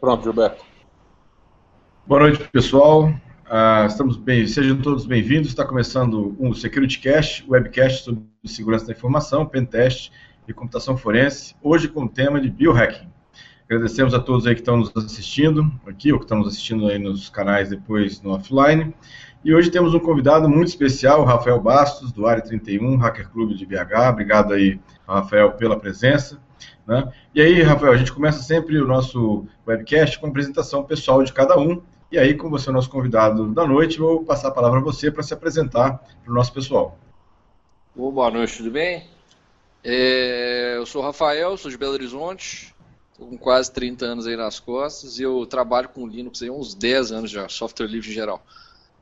Pronto, Gilberto. Boa noite, pessoal. Uh, estamos bem, sejam todos bem-vindos. Está começando um SecurityCast, webcast sobre segurança da informação, pentest e computação forense, hoje com o tema de biohacking. Agradecemos a todos aí que estão nos assistindo aqui, ou que estão nos assistindo aí nos canais depois no offline. E hoje temos um convidado muito especial, Rafael Bastos, do Área 31, Hacker Clube de BH. Obrigado aí, Rafael, pela presença. Né? E aí, Rafael, a gente começa sempre o nosso webcast com a apresentação pessoal de cada um. E aí, como você é o nosso convidado da noite, vou passar a palavra a você para se apresentar para o nosso pessoal. Boa noite, tudo bem? É, eu sou Rafael, sou de Belo Horizonte, estou com quase 30 anos aí nas costas e eu trabalho com Linux há uns 10 anos já, software livre em geral.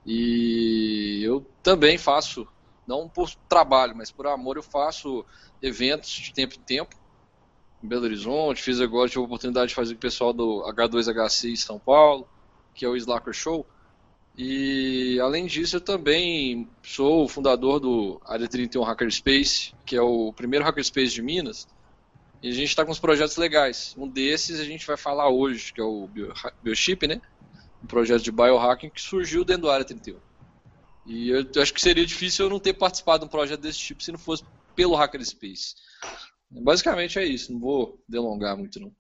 E eu também faço, não por trabalho, mas por amor, eu faço eventos de tempo em tempo em Belo Horizonte, fiz agora, tive a oportunidade de fazer com o pessoal do H2HC em São Paulo, que é o Slacker Show. E além disso, eu também sou o fundador do Área 31 Hackerspace, que é o primeiro hackerspace de Minas. E a gente está com uns projetos legais. Um desses a gente vai falar hoje, que é o Biochip, né? Um projeto de biohacking que surgiu dentro do Área 31. E eu acho que seria difícil eu não ter participado de um projeto desse tipo se não fosse pelo Hackerspace. Basicamente é isso, não vou delongar muito não.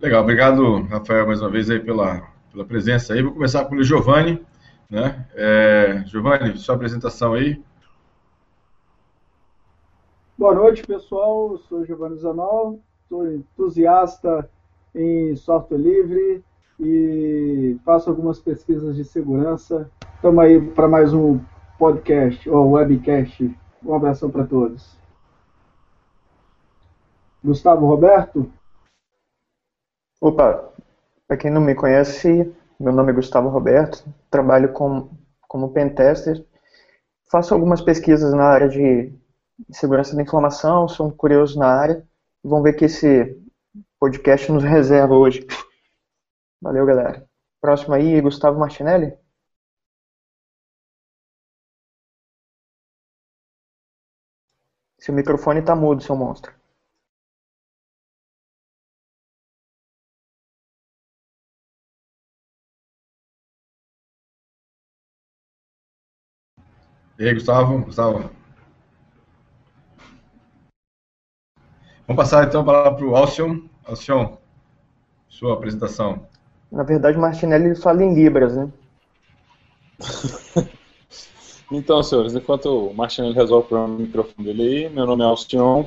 Legal, obrigado, Rafael, mais uma vez aí pela, pela presença aí. Vou começar com o Giovanni, né? É, Giovanni, sua apresentação aí. Boa noite, pessoal. Eu sou Giovanni Zanol, sou entusiasta em software livre e faço algumas pesquisas de segurança. Estamos aí para mais um podcast ou webcast. Um abração para todos. Gustavo Roberto? Opa, para quem não me conhece, meu nome é Gustavo Roberto, trabalho com, como pentester, faço algumas pesquisas na área de segurança da informação, sou um curioso na área. Vamos ver que esse podcast nos reserva hoje. Valeu, galera. Próximo aí, Gustavo Martinelli. Seu microfone está mudo, seu monstro. E aí, Gustavo? Gustavo? Vamos passar então a palavra para o Alcion. Alcion, sua apresentação. Na verdade, o Martinelli fala em Libras, né? então, senhores, enquanto o Martinelli resolve o problema do microfone dele aí, meu nome é Alcion,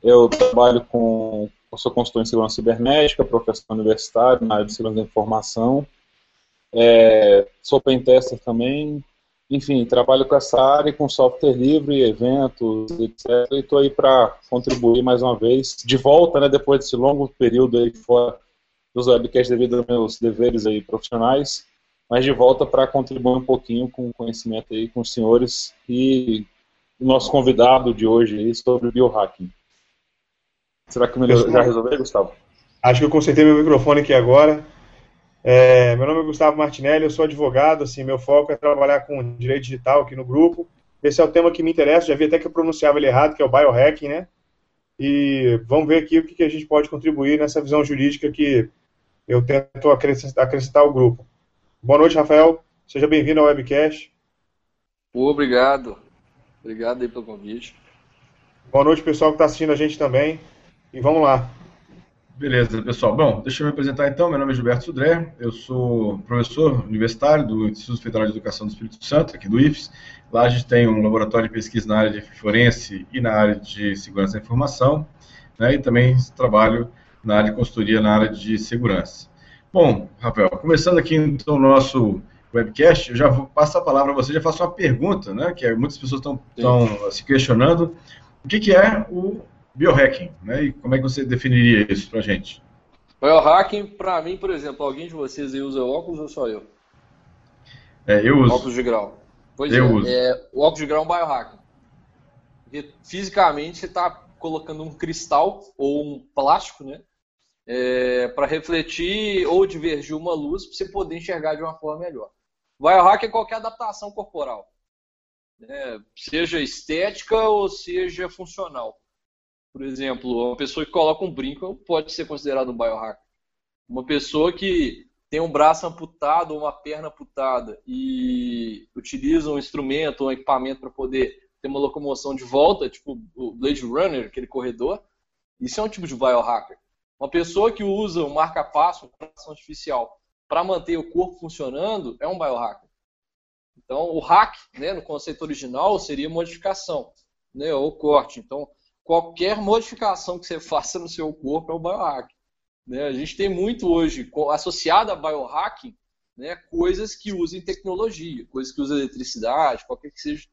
eu trabalho com, eu sou consultor em segurança cibernética, professor universitário na área de segurança da informação, é, sou pentester também, enfim, trabalho com essa área, com software livre, eventos, etc. E estou aí para contribuir mais uma vez, de volta, né, depois desse longo período aí fora dos webcasts devido aos meus deveres aí profissionais, mas de volta para contribuir um pouquinho com o conhecimento aí com os senhores e o nosso convidado de hoje aí sobre biohacking. Será que melhor, já resolveu, Gustavo? Acho que eu consertei meu microfone aqui agora. É, meu nome é Gustavo Martinelli, eu sou advogado, assim, meu foco é trabalhar com direito digital aqui no grupo. Esse é o tema que me interessa, já vi até que eu pronunciava ele errado, que é o biohacking, né? E vamos ver aqui o que, a gente pode contribuir nessa visão jurídica que eu tento acrescentar, acrescentar ao grupo. Boa noite, Rafael. Seja bem-vindo ao webcast. Obrigado. Obrigado aí pelo convite. Boa noite, pessoal que está assistindo a gente também. E vamos lá. Beleza, pessoal. Bom, deixa eu me apresentar então. Meu nome é Gilberto Sudré, eu sou professor universitário do Instituto Federal de Educação do Espírito Santo, aqui do IFES. Lá a gente tem um laboratório de pesquisa na área de forense e na área de segurança da informação, né, e também trabalho na área de consultoria na área de segurança. Bom, Rafael, começando aqui então o nosso webcast, eu já vou passar a palavra a você, já faço uma pergunta, né, que muitas pessoas estão se questionando. O que, que é o biohacking, né? E como é que você definiria isso para a gente? Biohacking, para mim, por exemplo, alguém de vocês aí usa óculos ou só eu? É, eu uso. Óculos de grau. Pois eu é, uso. é, o óculos de grau é um biohacking. Porque fisicamente você está colocando um cristal ou um plástico, né? É, para refletir ou divergir uma luz para você poder enxergar de uma forma melhor. Biohacking é qualquer adaptação corporal. Né? Seja estética ou seja funcional. Por exemplo, uma pessoa que coloca um brinco pode ser considerado um biohacker. Uma pessoa que tem um braço amputado ou uma perna amputada e utiliza um instrumento ou um equipamento para poder ter uma locomoção de volta, tipo o Blade Runner, aquele corredor, isso é um tipo de biohacker. Uma pessoa que usa um marca-passo, uma artificial, para manter o corpo funcionando, é um biohacker. Então, o hack, né, no conceito original, seria modificação, né, ou corte. Então, qualquer modificação que você faça no seu corpo é um biohack. Né? A gente tem muito hoje, associado a biohacking, né, coisas que usem tecnologia, coisas que usam eletricidade, qualquer que seja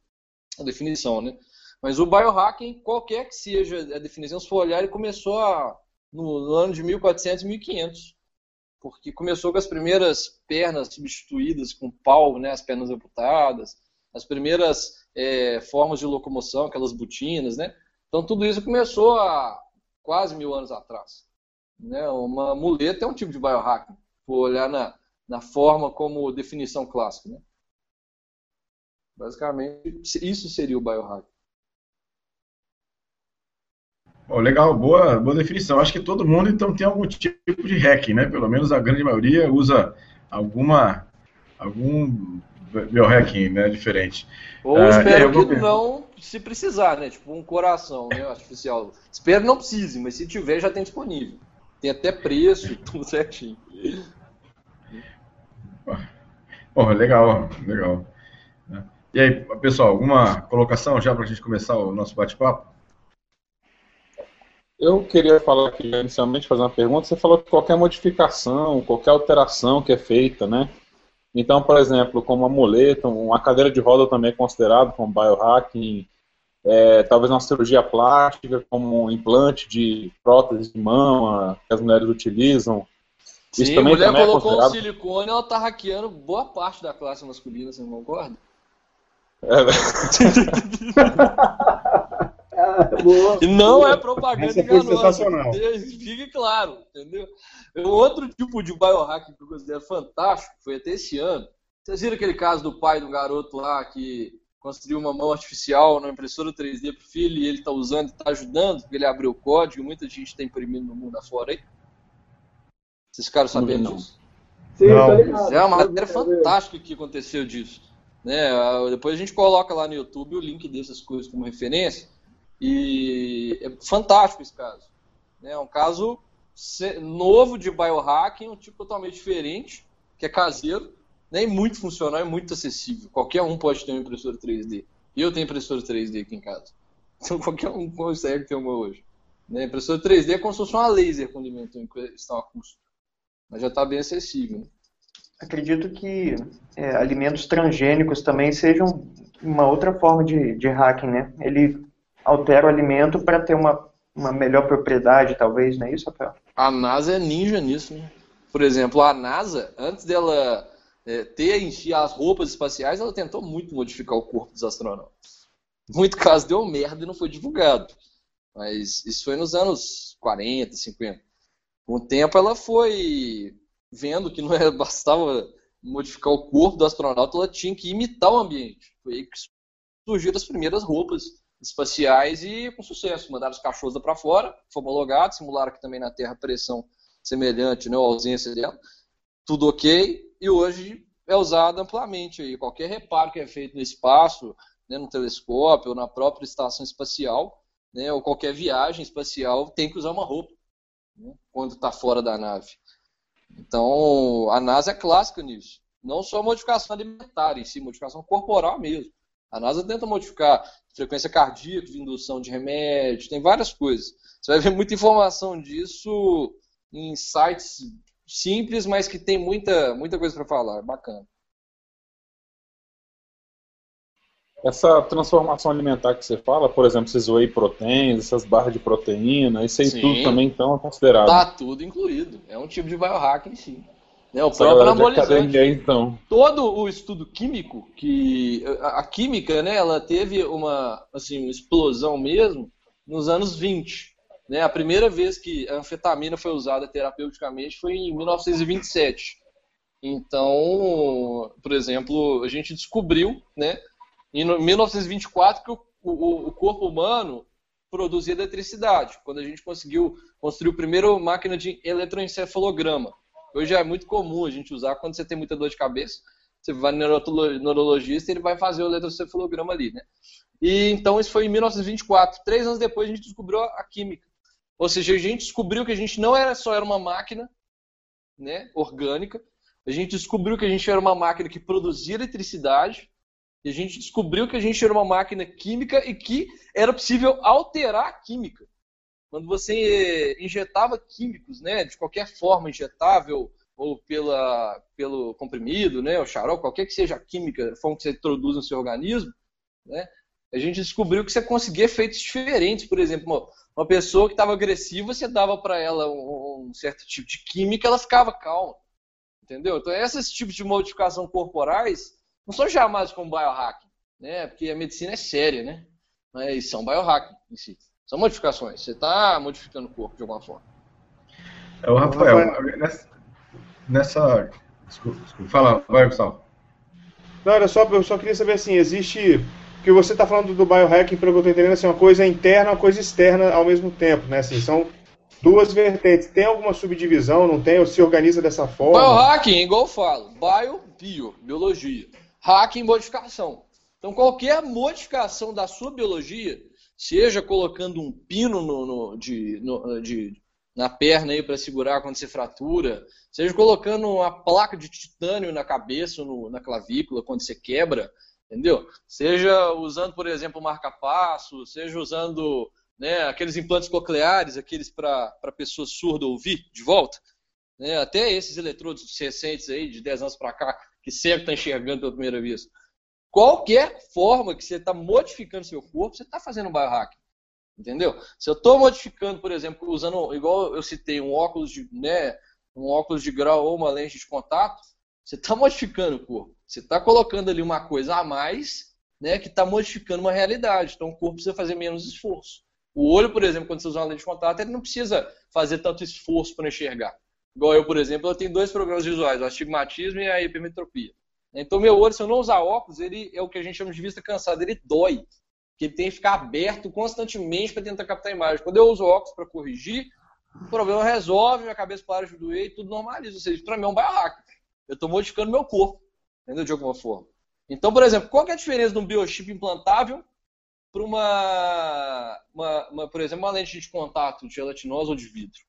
a definição. Né? Mas o biohacking, qualquer que seja a definição, se for olhar, ele começou a, no, no ano de 1400 e 1500 porque começou com as primeiras pernas substituídas com pau, né, as pernas amputadas, as primeiras é, formas de locomoção, aquelas botinas, né? Então tudo isso começou há quase mil anos atrás. Né? Uma muleta é um tipo de biohacking, por olhar na, na forma como definição clássica. Né? Basicamente, isso seria o biohacking. Oh, legal, boa, boa definição. Acho que todo mundo então tem algum tipo de hacking, né? Pelo menos a grande maioria usa alguma algum biohacking, né, diferente. Ou uh, espero que não se precisar, né? Tipo um coração, né, artificial. Espero que não precise, mas se tiver já tem disponível. Tem até preço, tudo certinho. Oh, legal, legal. E aí, pessoal, alguma colocação já para a gente começar o nosso bate-papo? Eu queria falar aqui, inicialmente, fazer uma pergunta. Você falou que qualquer modificação, qualquer alteração que é feita, né? Então, por exemplo, como uma muleta, uma cadeira de roda também é considerado como biohacking, é, talvez uma cirurgia plástica, como um implante de prótese de mama que as mulheres utilizam. Sim, Isso também, a mulher também é colocou é um silicone, ela tá hackeando boa parte da classe masculina, você não concorda? É. E não é propaganda enganosa. sensacional. Fique claro, entendeu? Outro tipo de biohacking que eu considero fantástico, foi até esse ano. Vocês viram aquele caso do pai do garoto lá que construiu uma mão artificial na impressora 3D para o filho e ele está usando e está ajudando, porque ele abriu o código, muita gente está imprimindo no mundo afora aí. Vocês ficaram sabendo disso? Sim, não. É uma matéria fantástica que aconteceu disso. Né? Depois a gente coloca lá no YouTube o link dessas coisas como referência. E é fantástico esse caso. É um caso novo de biohacking, um tipo totalmente diferente, que é caseiro, né? muito funcional e muito acessível. Qualquer um pode ter uma impressora 3D. Eu tenho impressora 3D aqui em casa. Então qualquer um consegue ter uma hoje. Né? Impressora 3D é como se fosse uma laser dimensão em questão a custo. Mas já está bem acessível. Né? Acredito que é, alimentos transgênicos também sejam uma outra forma de, de hacking, né? Ele altera o alimento para ter uma, uma melhor propriedade, talvez, não é isso, Rafael? A NASA é ninja nisso, né? Por exemplo, a NASA, antes dela é, ter si as roupas espaciais, ela tentou muito modificar o corpo dos astronautas. Muito caso deu merda e não foi divulgado. Mas isso foi nos anos 40, 50. Com o tempo ela foi vendo que não era, bastava modificar o corpo do astronauta, ela tinha que imitar o ambiente. Foi aí que surgiram as primeiras roupas espaciais e com sucesso. Mandaram os cachorros para fora, foi homologado, simularam aqui também na Terra pressão semelhante, né, ausência dela. Tudo ok, e hoje é usado amplamente. Aí. Qualquer reparo que é feito no espaço, né, no telescópio, ou na própria estação espacial, né, ou qualquer viagem espacial, tem que usar uma roupa né, quando está fora da nave. Então, a NASA é clássica nisso. Não só modificação alimentar em si, modificação corporal mesmo. A NASA tenta modificar frequência cardíaca, de indução de remédio, tem várias coisas. Você vai ver muita informação disso em sites simples, mas que tem muita, muita coisa para falar. Bacana. Essa transformação alimentar que você fala, por exemplo, esses whey proteins, essas barras de proteína, isso aí Sim, tudo também então é considerado. Tá tudo incluído. É um tipo de biohacking, sim. Né, o próprio anabolizante. então. Todo o estudo químico, que a, a, química, né, ela teve uma, assim, uma explosão mesmo nos anos 20. Né? A primeira vez que a anfetamina foi usada terapeuticamente foi em 1927. Então, por exemplo, a gente descobriu, né, em 1924 que o, o, o corpo humano produzia eletricidade, quando a gente conseguiu construir a primeira máquina de eletroencefalograma Hoje é muito comum a gente usar quando você tem muita dor de cabeça. Você vai no neurologista e ele vai fazer o eletrocefalograma ali, né? E então isso foi em 1924. Três anos depois a gente descobriu a química. Ou seja, a gente descobriu que a gente não era só era uma máquina, né, orgânica. A gente descobriu que a gente era uma máquina que produzia eletricidade. E a gente descobriu que a gente era uma máquina química e que era possível alterar a química. Quando você injetava químicos, né, de qualquer forma injetável, ou pela, pelo comprimido, né, o xarope, qualquer que seja a química, a forma que você introduz no seu organismo, né, a gente descobriu que você conseguia efeitos diferentes. Por exemplo, uma, pessoa que estava agressiva, você dava para ela um, um, certo tipo de química, ela ficava calma. Entendeu? Então, esses tipos de modificação corporais não são chamados como biohacking, né? Porque a medicina é séria, né? Mas são biohacking em si. São modificações. Você está modificando o corpo de alguma forma. É o Rafael, nessa, nessa. Desculpa, desculpa. Fala, vai, Gustavo. Não, era só, eu só queria saber assim, existe. Porque você está falando do biohacking, pelo que eu estou entendendo, assim, uma coisa interna, uma coisa externa ao mesmo tempo, né? Assim, são duas vertentes. Tem alguma subdivisão, não tem? Ou se organiza dessa forma? Biohacking, igual eu falo, bio, bio, biologia. Hacking, modificação. Então, qualquer modificação da sua biologia, seja colocando um pino no, no, de, no, de, na perna aí para segurar quando você fratura, seja colocando uma placa de titânio na cabeça, no, na clavícula quando você quebra, entendeu? Seja usando, por exemplo, marca-passo, seja usando né, aqueles implantes cocleares, aqueles para pessoas surdas ouvir de volta, né, até esses eletrodos recentes aí, de 10 anos para cá, que sempre está enxergando pela primeira vez. Qualquer forma que você está modificando seu corpo, você está fazendo um biohacking. Entendeu? Se eu estou modificando, por exemplo, usando, igual eu citei, um óculos de, né, um óculos de grau ou uma lente de contato, você está modificando o corpo. Você está colocando ali uma coisa a mais, né, que está modificando uma realidade. Então o corpo precisa fazer menos esforço. O olho, por exemplo, quando você usa uma lente de contato, ele não precisa fazer tanto esforço para enxergar. Igual eu, por exemplo, eu tenho dois programas visuais, o astigmatismo e a hipermetropia. Então, meu olho, se eu não usar óculos, ele é o que a gente chama de vista cansada, ele dói que ele tem que ficar aberto constantemente para tentar captar a imagem. Quando eu uso óculos para corrigir, o problema resolve, minha cabeça para de doer e tudo normaliza. Ou seja, para mim é um biohack. Eu estou modificando meu corpo, entendeu? De alguma forma. Então, por exemplo, qual é a diferença de um biochip implantável para uma, uma, uma, por exemplo, uma lente de contato de gelatinosa ou de vidro?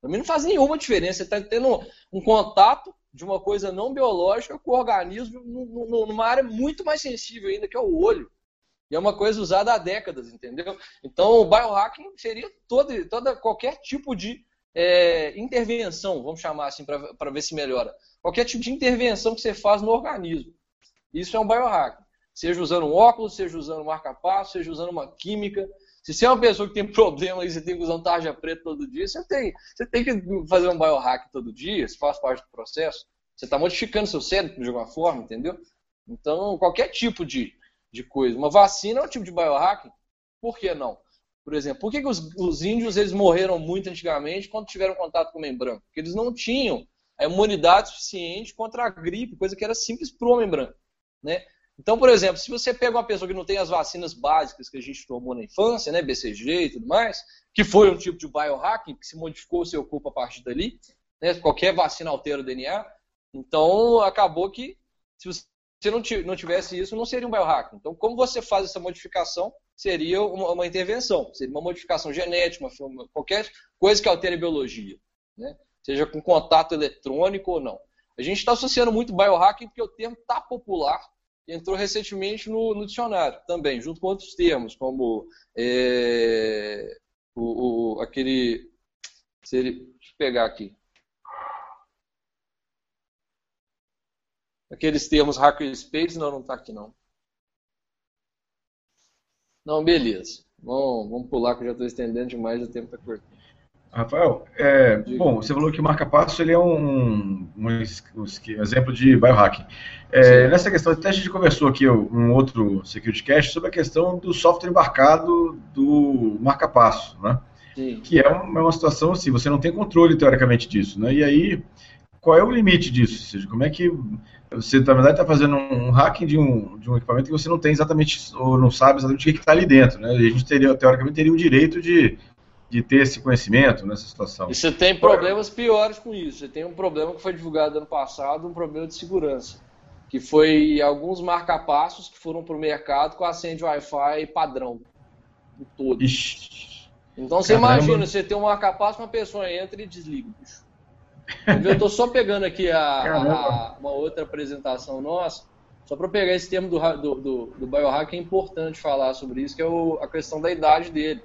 Para mim não faz nenhuma diferença. Você está tendo um contato de uma coisa não biológica com o organismo numa área muito mais sensível ainda, que é o olho. E é uma coisa usada há décadas, entendeu? Então, o biohacking seria todo, toda, qualquer tipo de é, intervenção, vamos chamar assim, para ver se melhora. Qualquer tipo de intervenção que você faz no organismo. Isso é um biohacking. Seja usando um óculos, seja usando um marca-passo, seja usando uma química. Se você é uma pessoa que tem problema e você tem que usar um tarja preta todo dia, você tem, você tem que fazer um biohacking todo dia, isso faz parte do processo. Você está modificando seu cérebro de alguma forma, entendeu? Então, qualquer tipo de, de coisa. Uma vacina é um tipo de biohacking? Por que não? Por exemplo, por que, que os, os, índios eles morreram muito antigamente quando tiveram contato com o homem branco? Porque eles não tinham a imunidade suficiente contra a gripe, coisa que era simples para o homem branco. Né? Então, por exemplo, se você pega uma pessoa que não tem as vacinas básicas que a gente tomou na infância, né, BCG e tudo mais, que foi um tipo de biohacking, que se modificou o seu corpo a partir dali, né, qualquer vacina altera o DNA, então acabou que se você não, tivesse isso, não seria um biohacking. Então, como você faz essa modificação, seria uma, uma intervenção, seria uma modificação genética, uma, qualquer coisa que altere a biologia, né? seja com contato eletrônico ou não. A gente está associando muito biohacking porque o termo está popular entrou recentemente no, no, dicionário também, junto com outros termos, como é, o, o, aquele. Seria, deixa eu pegar aqui. Aqueles termos hackerspace, não, não está aqui não. Não, beleza. Vamos, vamos pular que eu já estou estendendo demais, o tempo está curto. Rafael, é, bom, você falou que o marca-passo ele é um, um, um, exemplo de biohacking. É, nessa questão, até a gente conversou aqui um outro Security Cache sobre a questão do software embarcado do marca-passo, né? Sim. Que é uma, é uma situação assim, você não tem controle teoricamente disso, né? E aí, qual é o limite disso? Ou seja, como é que você, na verdade, está fazendo um hacking de um, de um equipamento que você não tem exatamente, ou não sabe exatamente o que está ali dentro. Né? A gente teria, teoricamente, teria o direito de de ter esse conhecimento nessa situação. E você tem problemas piores com isso. Você tem um problema que foi divulgado ano passado, um problema de segurança, que foi alguns marcapassos que foram para o mercado com a senha de Wi-Fi padrão, em todo. Ixi, Então você Caramba. imagina, você tem um marcapasso, uma pessoa entra e desliga. bicho. Eu estou só pegando aqui a- a- uma outra apresentação nossa, só para pegar esse termo do, do, do, do biohack, é importante falar sobre isso, que é o- a questão da idade dele.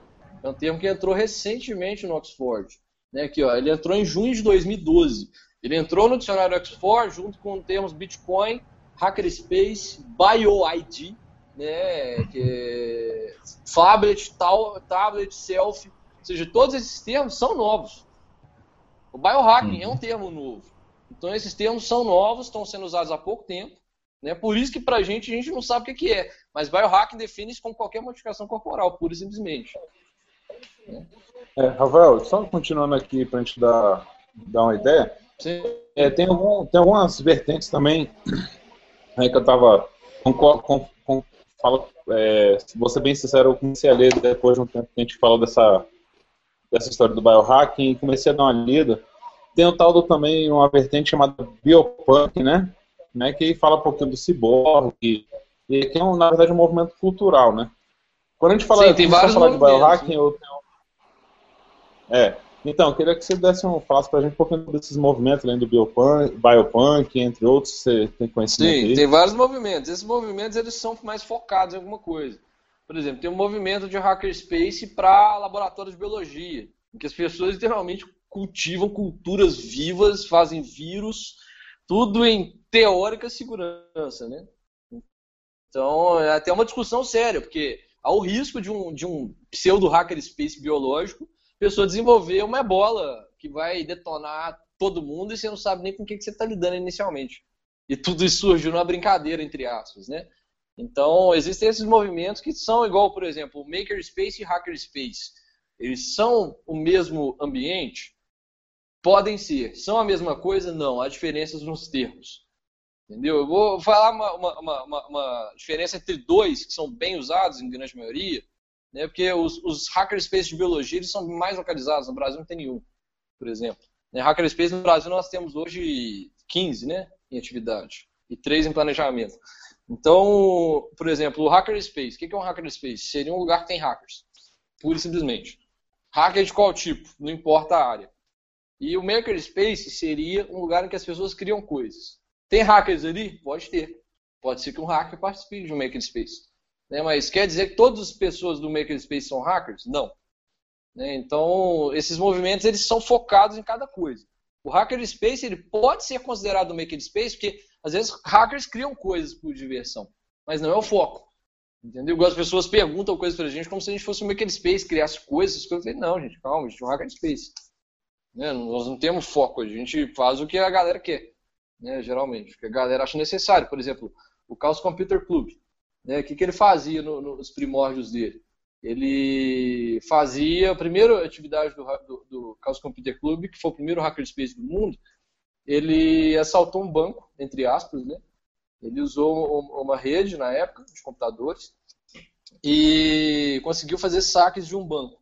É um termo que entrou recentemente no Oxford. Né, aqui, ó, ele entrou em junho de 2012. Ele entrou no dicionário Oxford junto com termos Bitcoin, Hackerspace, BioID, né, que é Fablet, tal, Tablet, Selfie, ou seja, todos esses termos são novos. O biohacking Uhum. é um termo novo. Então esses termos são novos, estão sendo usados há pouco tempo. Né? Por isso que pra gente, a gente não sabe o que, que é. Mas biohacking define isso como qualquer modificação corporal, pura e simplesmente. É, Rafael, só continuando aqui para a gente dar, dar uma ideia, é, tem, algum, tem algumas vertentes também né, que eu estava. Com, com, é, vou ser bem sincero, eu comecei a ler depois de um tempo que a gente falou dessa, dessa história do biohacking e comecei a dar uma lida. Tem um tal do, também uma vertente chamada biopunk, né? né que fala um pouquinho do ciborgue, e que é, um, na verdade, um movimento cultural, né? Quando a gente fala, Sim, tem a vários falar de biohacking, né? eu tenho... É, então, eu queria que você desse um, falasse pra gente um pouquinho desses movimentos, além do biopunk, biopunk, entre outros, você tem conhecimento Sim, aí? tem vários movimentos. Esses movimentos eles são mais focados em alguma coisa. Por exemplo, tem um movimento de hackerspace para laboratórios de biologia, em que as pessoas literalmente cultivam culturas vivas, fazem vírus, tudo em teórica segurança, né? Então, é até uma discussão séria, porque há o risco de um, de um pseudo hackerspace biológico, a pessoa desenvolver uma ebola que vai detonar todo mundo e você não sabe nem com o que que você está lidando inicialmente. E tudo isso surgiu numa brincadeira, entre aspas, né? Então, existem esses movimentos que são igual, por exemplo, o Makerspace e Hackerspace. Eles são o mesmo ambiente? Podem ser. São a mesma coisa? Não. Há diferenças nos termos. Entendeu? Eu vou falar uma, uma, uma, uma- diferença entre dois que são bem usados em grande maioria, né? porque os, os hackerspaces de biologia eles são mais localizados. No Brasil não tem nenhum, por exemplo. Né? Hackerspace no Brasil nós temos hoje 15 né? em atividade e 3 em planejamento. Então, por exemplo, o hackerspace. O que é um hackerspace? Seria um lugar que tem hackers, pura e simplesmente. Hacker de qual tipo? Não importa a área. E o makerspace seria um lugar em que as pessoas criam coisas. Tem hackers ali? Pode ter. Pode ser que um hacker participe de um makerspace. Né? Mas quer dizer que todas as pessoas do makerspace são hackers? Não. Né? Então, esses movimentos eles são focados em cada coisa. O hackerspace ele pode ser considerado um makerspace porque às vezes hackers criam coisas por diversão, mas não é o foco. Entendeu? As pessoas perguntam coisas pra gente como se a gente fosse um makerspace, criasse coisas. Eu falei, não, gente, calma, a gente é um hackerspace. Né? Nós não temos foco, a gente faz o que a galera quer, né? geralmente, que a galera acha necessário. Por exemplo, o Chaos Computer Club. Né? O que, que ele fazia no- nos primórdios dele? Ele fazia a primeira atividade do, do, do Chaos Computer Club, que foi o primeiro hackerspace do mundo. Ele assaltou um banco, entre aspas, né? Ele usou um- uma rede na época de computadores e conseguiu fazer saques de um banco.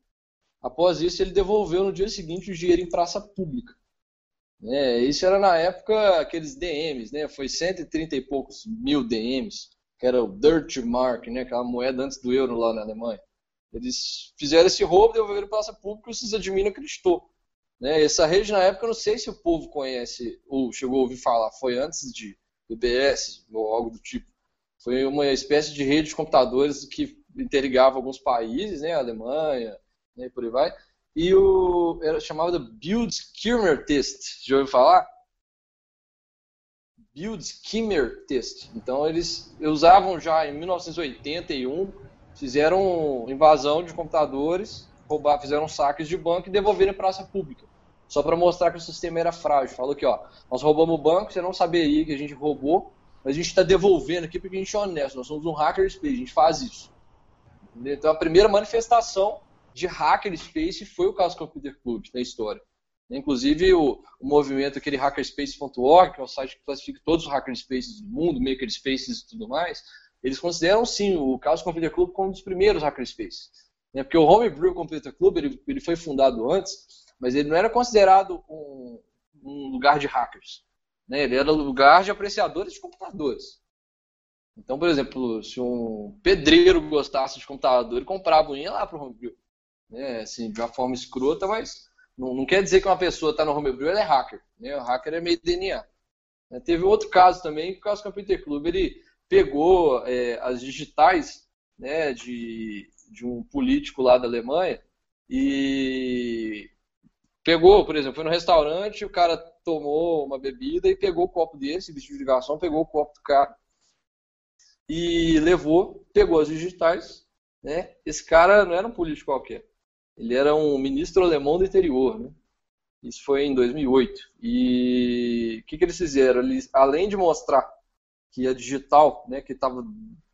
Após isso, ele devolveu no dia seguinte o dinheiro em praça pública. Né? Isso era na época aqueles DMs, né? Foi 130 e poucos mil DMs, que era o Dirt Mark, né? Aquela moeda antes do euro lá na Alemanha. Eles fizeram esse roubo, devolveram em praça pública e o sysadmin acreditou. Né? Essa rede, na época, eu não sei se o povo conhece ou chegou a ouvir falar. Foi antes de BBS ou algo do tipo. Foi uma espécie de rede de computadores que interligava alguns países, né? A Alemanha, né? por aí vai. E o era chamado Build Skimmer Test. Já ouviu falar? Build Skimmer Test. Então eles usavam já em 1981, fizeram invasão de computadores, roubar, fizeram saques de banco e devolveram em praça pública. Só para mostrar que o sistema era frágil. Falou que, ó, nós roubamos o banco, você não saberia que a gente roubou, mas a gente está devolvendo aqui porque a gente é honesto. Nós somos um hacker space, a gente faz isso. Então a primeira manifestação de hacker space foi o Chaos Computer Club na história. Inclusive o, o movimento aquele hackerspace.org, que é o site que classifica todos os hackerspaces do mundo, makerspaces e tudo mais, eles consideram sim o Chaos Computer Club como um dos primeiros hackerspaces. Né? Porque o Homebrew Computer Club ele, ele foi fundado antes, mas ele não era considerado um, um lugar de hackers. Né? Ele era lugar de apreciadores de computadores. Então, por exemplo, se um pedreiro gostasse de computador, ele comprava um ia lá para o Homebrew. Né? Assim, de uma forma escrota, mas não, não quer dizer que uma pessoa está no Homebrew, ele é hacker. Né? O hacker é meio DNA. Né? Teve outro caso também, que o caso do Computer Club, ele pegou é, as digitais né, de, de um político lá da Alemanha e pegou, por exemplo, foi no restaurante, o cara tomou uma bebida e pegou o copo dele, esse bicho de ligação, pegou o copo do cara e levou, pegou as digitais, né? Esse cara não era um político qualquer, ele era um ministro alemão do interior, né? Isso foi em 2008. E o que, que eles fizeram? Eles, além de mostrar que a digital, né, que estava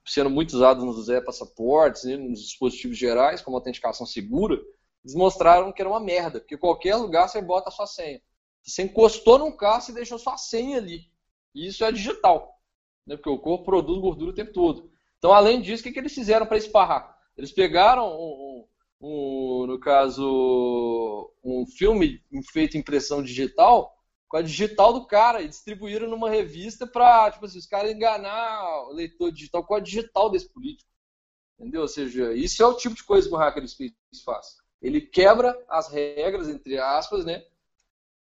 sendo muito usado nos e-passaportes, né, nos dispositivos gerais, como autenticação segura, eles mostraram que era uma merda, porque qualquer lugar você bota a sua senha. Você encostou num carro, você deixou sua senha ali. E isso é digital, né, porque o corpo produz gordura o tempo todo. Então, além disso, o que, que eles fizeram para esparrar? Eles pegaram um, um, no caso, um filme feito em impressão digital com a digital do cara e distribuíram numa revista para, tipo assim, os caras enganar o leitor digital com a digital desse político. Entendeu? Ou seja, isso é o tipo de coisa que o hacker space faz. Ele quebra as regras, entre aspas, né,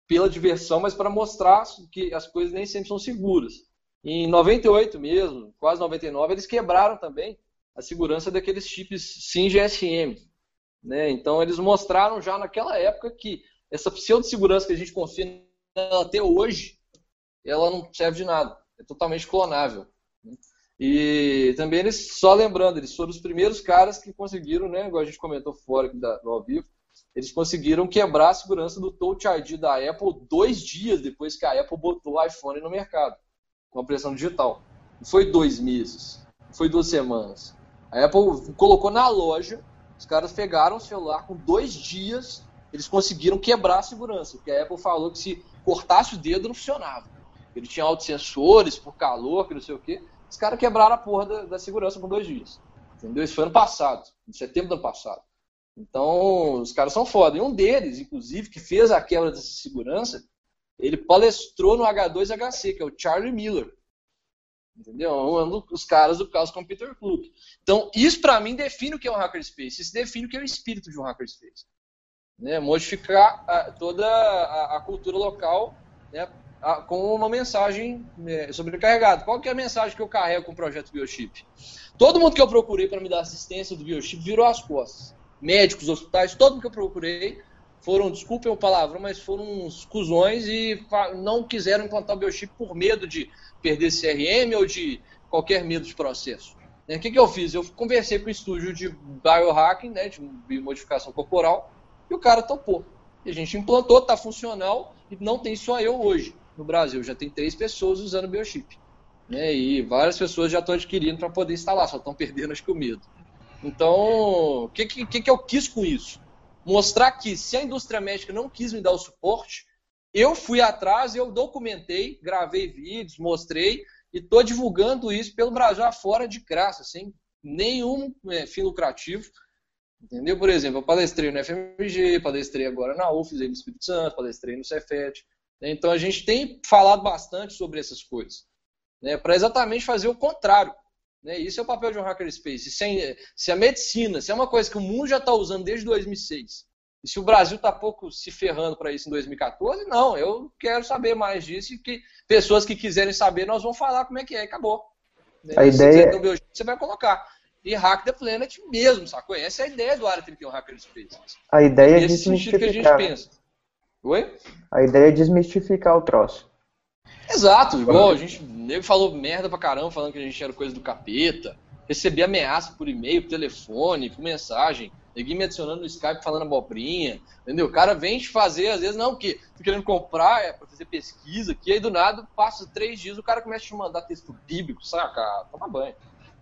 pela diversão, mas para mostrar que as coisas nem sempre são seguras. Em 98 mesmo, quase 99, eles quebraram também a segurança daqueles chips SIM GSM, né? Então eles mostraram já naquela época que essa pseudo-segurança que a gente confia até hoje, ela não serve de nada. É totalmente clonável. Né? E também eles, só lembrando, eles foram os primeiros caras que conseguiram, né, igual a gente comentou fora aqui do ao vivo, eles conseguiram quebrar a segurança do Touch ID da Apple dois dias depois que a Apple botou o iPhone no mercado, com a pressão digital. Não foi dois meses, não foi duas semanas. A Apple colocou na loja os caras pegaram o celular com dois dias, eles conseguiram quebrar a segurança, porque a Apple falou que se cortasse o dedo não funcionava. Ele tinha autossensores por calor, que não sei o quê. Os caras quebraram a porra da, da, segurança por dois dias. Entendeu? Isso foi ano passado, em setembro do ano passado. Então, os caras são foda. E um deles, inclusive, que fez a quebra dessa segurança, ele palestrou no H2HC, que é o Charlie Miller. Entendeu? Um dos caras do Chaos Computer Club. Então, isso para mim define o que é um hackerspace. Isso define o que é o espírito de um hackerspace. Né? Modificar a, toda a, a, cultura local né? a, com uma mensagem né, sobrecarregada. Qual que é a mensagem que eu carrego com o projeto Biochip? Todo mundo que eu procurei para me dar assistência do Biochip virou as costas. Médicos, hospitais, todo mundo que eu procurei foram, desculpem o palavrão, mas foram uns cuzões e não quiseram implantar o Biochip por medo de perder CRM ou de qualquer medo de processo. Né, o que, que eu fiz? Eu conversei com o estúdio de biohacking, né, de biomodificação corporal, e o cara topou. E a gente implantou, está funcional, e não tem só eu hoje no Brasil, já tem três pessoas usando Biochip. Né, e várias pessoas já estão adquirindo para poder instalar, só estão perdendo acho que o medo. Então, o que, que, que eu quis com isso? Mostrar que se a indústria médica não quis me dar o suporte, eu fui atrás, eu documentei, gravei vídeos, mostrei e estou divulgando isso pelo Brasil afora de graça, sem nenhum é, fim lucrativo. Entendeu? Por exemplo, eu palestrei no FMG, palestrei agora na UFES, no Espírito Santo, palestrei no Cefet. Né? Então a gente tem falado bastante sobre essas coisas, né? para exatamente fazer o contrário. Né? Isso é o papel de um hackerspace. Se, é, se a medicina, se é uma coisa que o mundo já está usando desde 2006, e se o Brasil está pouco se ferrando para isso em 2014, não, eu quero saber mais disso e que pessoas que quiserem saber, nós vamos falar como é que é, acabou. A se ideia... Meu, você vai colocar. E Hack the Planet mesmo, sacou? Essa é a ideia do Área 31 Hacker Space. A ideia é desmistificar. que a gente pensa. Oi? A ideia é desmistificar o troço. Exato, igual a gente nego falou merda pra caramba falando que a gente era coisa do capeta. Recebi ameaça por e-mail, por telefone, por mensagem. Ninguém me adicionando no Skype falando abobrinha, entendeu? O cara vem te fazer, às vezes, não, que tô querendo comprar é pra fazer pesquisa, que aí do nada, passa três dias, o cara começa a te mandar texto bíblico, saca? Toma banho.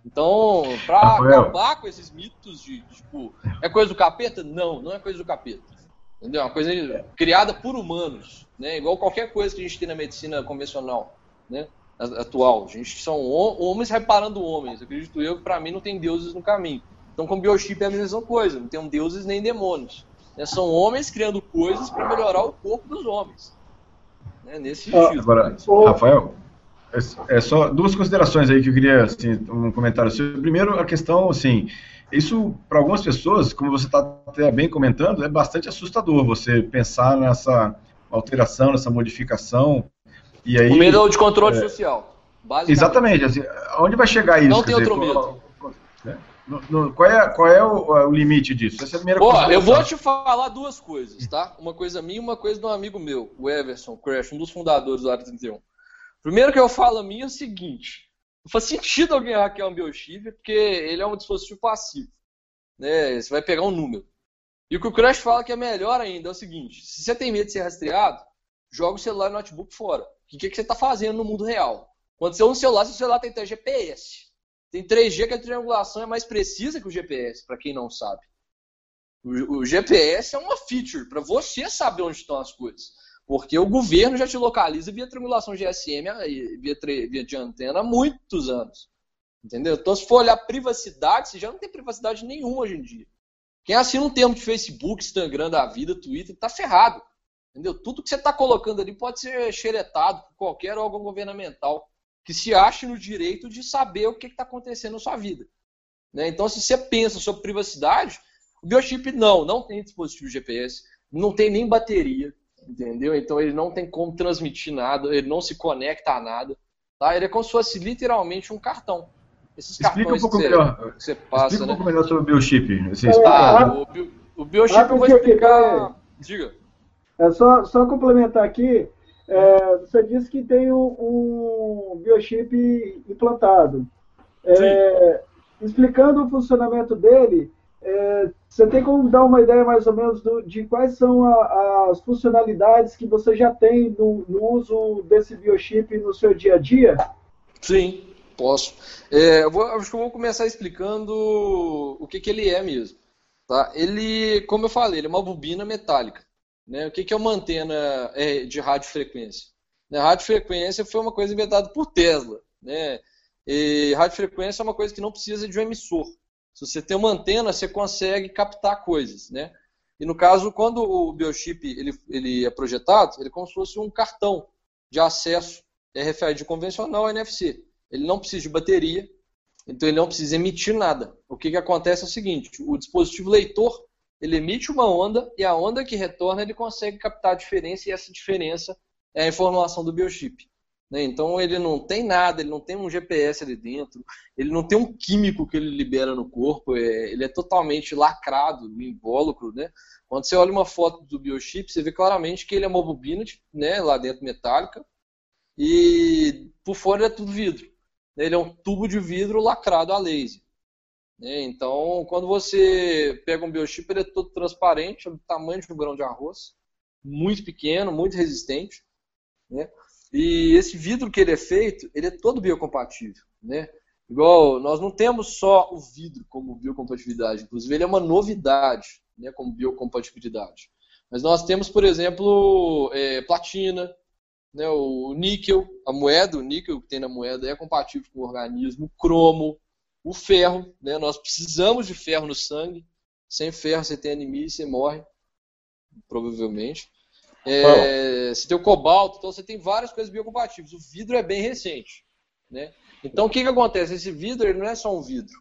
Então, pra Rafael. acabar com esses mitos de, tipo, é coisa do capeta? Não, não é coisa do capeta. Entendeu? É uma coisa criada por humanos, né? Igual qualquer coisa que a gente tem na medicina convencional, né? Atual. A gente são homens reparando homens. Acredito eu que para mim não tem deuses no caminho. Então, com biochip é a mesma coisa, não tem deuses nem demônios. Né? São homens criando coisas para melhorar o corpo dos homens. Né? Nesse sentido. Agora, Rafael, é, é só duas considerações aí que eu queria, assim, um comentário seu. Primeiro, a questão, assim, isso para algumas pessoas, como você está até bem comentando, é bastante assustador você pensar nessa alteração, nessa modificação. E aí, o medo de controle é, social. Exatamente. Assim, onde vai chegar isso? Não tem outro dizer, medo. No, no, qual é, qual é o, o, limite disso? Essa é a primeira coisa. Eu vou te falar duas coisas, tá? Uma coisa minha e uma coisa de um amigo meu, o Everson Crash, um dos fundadores do Área 31. Primeiro que eu falo a mim é o seguinte: não faz sentido alguém hackear um biochip, porque ele é um dispositivo passivo. Né? Você vai pegar um número. E o que o Crash fala que é melhor ainda é o seguinte: se você tem medo de ser rastreado, joga o celular e o notebook fora. O que, que você está fazendo no mundo real? Quando você usa o celular, seu celular tem até GPS. Tem 3G que a triangulação é mais precisa que o GPS, para quem não sabe. O, o GPS é uma feature para você saber onde estão as coisas. Porque o governo já te localiza via triangulação GSM, via, via de antena há muitos anos. Entendeu? Então, se for olhar privacidade, você já não tem privacidade nenhuma hoje em dia. Quem assina um termo de Facebook, Instagram da vida, Twitter, tá ferrado. Entendeu? Tudo que você está colocando ali pode ser xeretado por qualquer órgão governamental que se ache no direito de saber o que está acontecendo na sua vida. Né? Então, se você pensa sobre privacidade, o biochip não, não tem dispositivo GPS, não tem nem bateria, entendeu? Então ele não tem como transmitir nada, ele não se conecta a nada, tá? Ele é como se fosse literalmente um cartão. Esses Explica um pouco que melhor. Que você passa, Explica um né? pouco melhor sobre o biochip. Assim, ah, o, bio, o biochip eu vou explicar. É, Diga. É só, só complementar aqui. É, você disse que tem um, um biochip implantado. É, explicando o funcionamento dele, é, você tem como dar uma ideia mais ou menos do, de quais são a, as funcionalidades que você já tem no, no, uso desse biochip no seu dia a dia? Sim, posso. É, eu vou, acho que eu vou começar explicando o que, que ele é mesmo. Tá? Ele, como eu falei, ele é uma bobina metálica. Né? O que, que é uma antena é, de radiofrequência? Né? Radiofrequência foi uma coisa inventada por Tesla. Né? E radiofrequência é uma coisa que não precisa de um emissor. Se você tem uma antena, você consegue captar coisas. Né? E no caso, quando o biochip ele, ele é projetado, ele é como se fosse um cartão de acesso RFID convencional NFC. Ele não precisa de bateria, então ele não precisa emitir nada. O que, que acontece é o seguinte: o dispositivo leitor ele emite uma onda e a onda que retorna ele consegue captar a diferença e essa diferença é a informação do biochip. Né? Então ele não tem nada, ele não tem um GPS ali dentro, ele não tem um químico que ele libera no corpo, é, ele é totalmente lacrado, invólucro. Né? Quando você olha uma foto do biochip, você vê claramente que ele é uma bobina né, lá dentro metálica e por fora é tudo vidro. Ele é um tubo de vidro lacrado a laser. Né? Então, quando você pega um biochip, ele é todo transparente, é do tamanho de um grão de arroz, muito pequeno, muito resistente. Né? E esse vidro que ele é feito, ele é todo biocompatível. Né? Igual, nós não temos só o vidro como biocompatibilidade, inclusive ele é uma novidade né, como biocompatibilidade. Mas nós temos, por exemplo, é, platina, né, o níquel, a moeda, o níquel que tem na moeda é compatível com o organismo, cromo, o ferro, né? Nós precisamos de ferro no sangue. Sem ferro você tem anemia e você morre, provavelmente. É, você tem o cobalto, então você tem várias coisas biocompatíveis. O vidro é bem recente, né? Então o que, que acontece? Esse vidro ele não é só um vidro.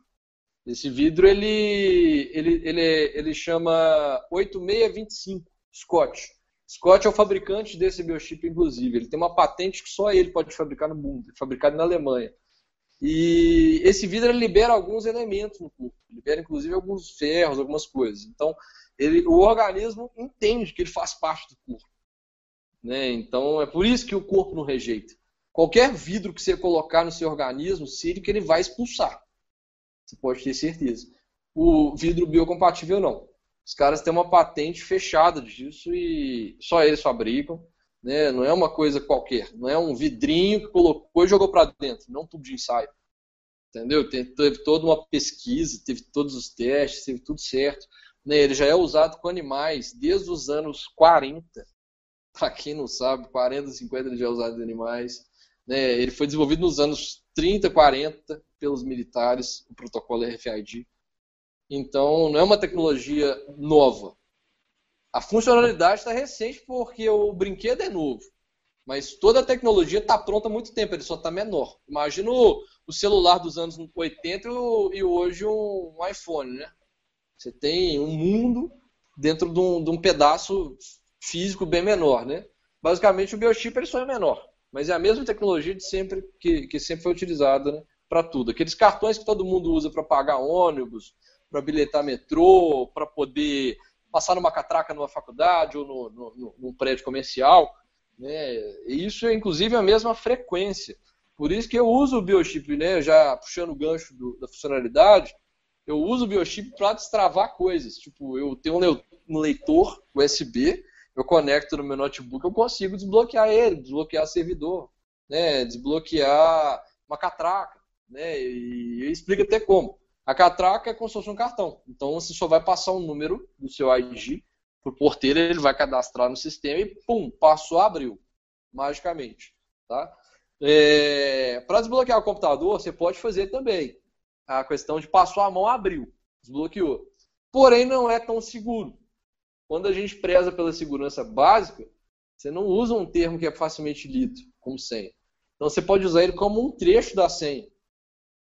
Esse vidro ele ele ele, ele chama 8625 Scott. Scott é o fabricante desse biochip, inclusive. Ele tem uma patente que só ele pode fabricar no mundo, fabricado na Alemanha. E esse vidro libera alguns elementos no corpo, libera inclusive alguns ferros, algumas coisas. Então, ele, o organismo entende que ele faz parte do corpo. Né? Então, é por isso que o corpo não rejeita. Qualquer vidro que você colocar no seu organismo, que ele vai expulsar. Você pode ter certeza. O vidro biocompatível não. Os caras têm uma patente fechada disso e só eles fabricam. Né? Não é uma coisa qualquer, não é um vidrinho que colocou e jogou para dentro, não um tubo de ensaio. Entendeu? Teve toda uma pesquisa, teve todos os testes, teve tudo certo. Né? Ele já é usado com animais desde os anos 40. Para quem não sabe, 40, 50 ele já é usado em animais. Né? Ele foi desenvolvido nos anos 30, 40 pelos militares, o protocolo RFID. Então, não é uma tecnologia nova. A funcionalidade está recente porque o brinquedo é novo. Mas toda a tecnologia está pronta há muito tempo, ele só está menor. Imagina o, celular dos anos 80 e hoje um, um, iPhone, né? Você tem um mundo dentro de um, de um, pedaço físico bem menor, né? Basicamente o biochip ele só é menor, mas é a mesma tecnologia de sempre que, que sempre foi utilizada né, para tudo. Aqueles cartões que todo mundo usa para pagar ônibus, para bilhetar metrô, para poder passar numa catraca numa faculdade ou no, no, num prédio comercial né? Isso é inclusive a mesma frequência. Por isso que eu uso o biochip, né? já puxando o gancho do, da funcionalidade, eu uso o biochip para destravar coisas. Tipo, eu tenho um leitor USB, eu conecto no meu notebook, eu consigo desbloquear ele, desbloquear servidor, né? desbloquear uma catraca. Né? E eu explico até como. A catraca é como se fosse um cartão. Então você só vai passar um número do seu ID para o porteiro, ele vai cadastrar no sistema e pum, passou, abriu, magicamente. Tá? É, para desbloquear o computador, você pode fazer também. A questão de passou a mão, abriu, desbloqueou. Porém, não é tão seguro. Quando a gente preza pela segurança básica, você não usa um termo que é facilmente lido como senha. Então você pode usar ele como um trecho da senha.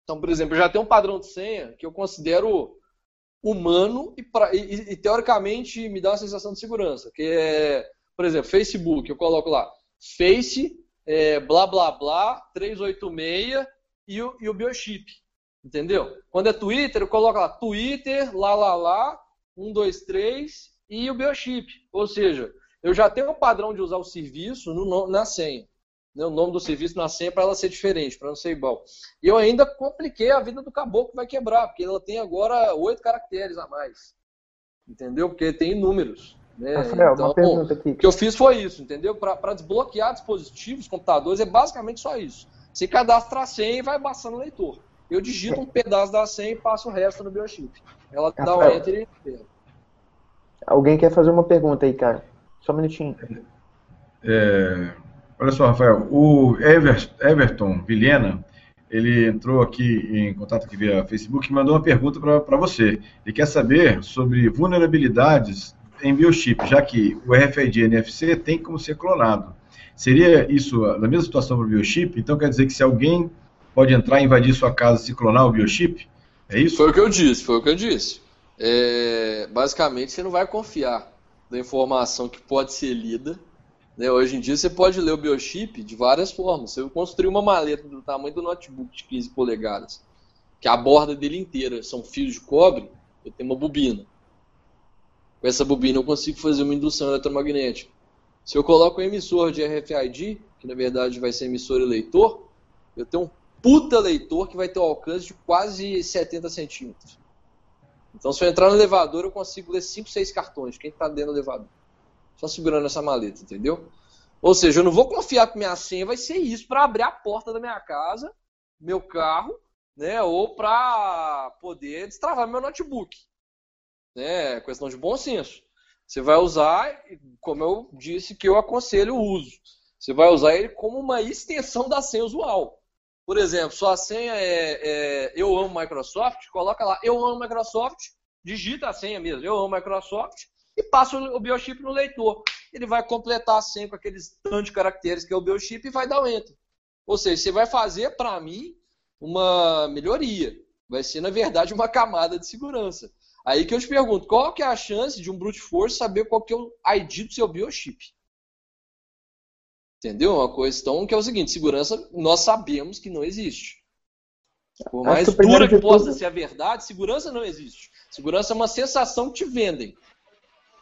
Então, por exemplo, eu já tenho um padrão de senha que eu considero humano e, e, e, teoricamente me dá uma sensação de segurança. Que é, por exemplo, Facebook, eu coloco lá Face, é, blá blá blá, 386 e o, e o biochip. Entendeu? Quando é Twitter, eu coloco lá Twitter, lá lá lá, 123 e o biochip. Ou seja, eu já tenho um padrão de usar o serviço no, na senha né, o nome do serviço na senha para ela ser diferente, para não ser igual. E eu ainda compliquei a vida do caboclo que vai quebrar, porque ela tem agora oito caracteres a mais. Entendeu? Porque tem números. Né? Rafael, então, uma pergunta aqui. O que eu fiz foi isso, entendeu? Para desbloquear dispositivos, computadores, é basicamente só isso. Você cadastra a senha e vai passando o leitor. Eu digito um pedaço da senha e passo o resto no biochip. Ela Rafael, dá um enter e Alguém quer fazer uma pergunta aí, cara? Só um minutinho. É, Olha só, Rafael, o Ever, Everton Vilhena, ele entrou aqui em contato aqui via Facebook e mandou uma pergunta para você. Ele quer saber sobre vulnerabilidades em biochip, já que o RFID NFC tem como ser clonado. Seria isso a mesma situação para o biochip? Então quer dizer que se alguém pode entrar e invadir sua casa se clonar o biochip? É isso? Foi o que eu disse, foi o que eu disse. É, basicamente, você não vai confiar na informação que pode ser lida né? Hoje em dia você pode ler o biochip de várias formas. Eu construir uma maleta do tamanho do notebook de 15 polegadas, que a borda dele inteira são fios de cobre, eu tenho uma bobina. Com essa bobina eu consigo fazer uma indução eletromagnética. Se eu coloco um emissor de RFID, que na verdade vai ser emissor e leitor, eu tenho um puta leitor que vai ter um alcance de quase 70 centímetros. Então se eu entrar no elevador eu consigo ler 5, 6 cartões, quem está dentro do elevador só segurando essa maleta, entendeu? Ou seja, eu não vou confiar que minha senha vai ser isso para abrir a porta da minha casa, meu carro, né? Ou para poder destravar meu notebook. Né? Questão de bom senso. Você vai usar, como eu disse, que eu aconselho o uso. Você vai usar ele como uma extensão da senha usual. Por exemplo, sua senha é, é eu amo Microsoft, coloca lá eu amo Microsoft, digita a senha mesmo, eu amo Microsoft, e passa o biochip no leitor. Ele vai completar sempre aqueles tantos caracteres que é o biochip e vai dar o enter. Ou seja, você vai fazer, para mim, uma melhoria. Vai ser, na verdade, uma camada de segurança. Aí que eu te pergunto, qual que é a chance de um brute force saber qual que é o ID do seu biochip? Entendeu? Uma questão que é o seguinte, segurança nós sabemos que não existe. Por mais dura que possa tudo... ser a verdade, segurança não existe. Segurança é uma sensação que te vendem.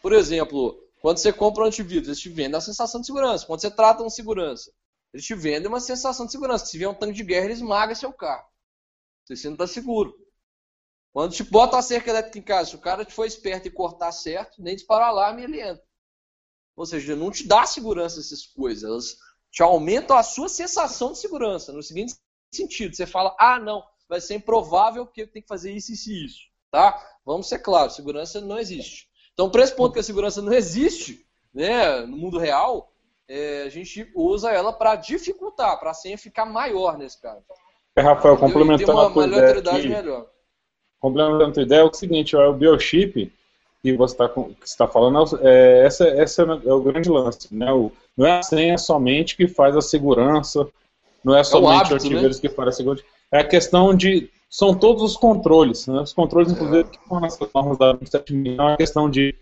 Por exemplo, quando você compra um antivírus, eles te vendem a sensação de segurança. Quando você trata um segurança, eles te vendem uma sensação de segurança. Se vier um tanque de guerra, ele esmaga seu carro. Você não está seguro. Quando te bota a cerca elétrica em casa, se o cara te for esperto e cortar certo, nem disparar alarme, ele entra. Ou seja, não te dá segurança essas coisas. Elas te aumentam a sua sensação de segurança. No seguinte sentido, você fala, ah, não, vai ser improvável porque eu tenho que fazer isso, isso e isso. Tá? Vamos ser claros, segurança não existe. Então, para esse ponto que a segurança não existe né, no mundo real, é, a gente usa ela para dificultar, para a senha ficar maior nesse caso. É, Rafael, complementando a tua ideia aqui, melhor. complementando a ideia, é o seguinte, é o biochip que você está tá falando, é, essa, essa é o grande lance, né? O, não é a senha somente que faz a segurança, não é somente é o, hábito, o né? que faz a segurança, é a questão de, são todos os controles, né? Os controles, inclusive, que estão nas normas da 27000, é uma questão de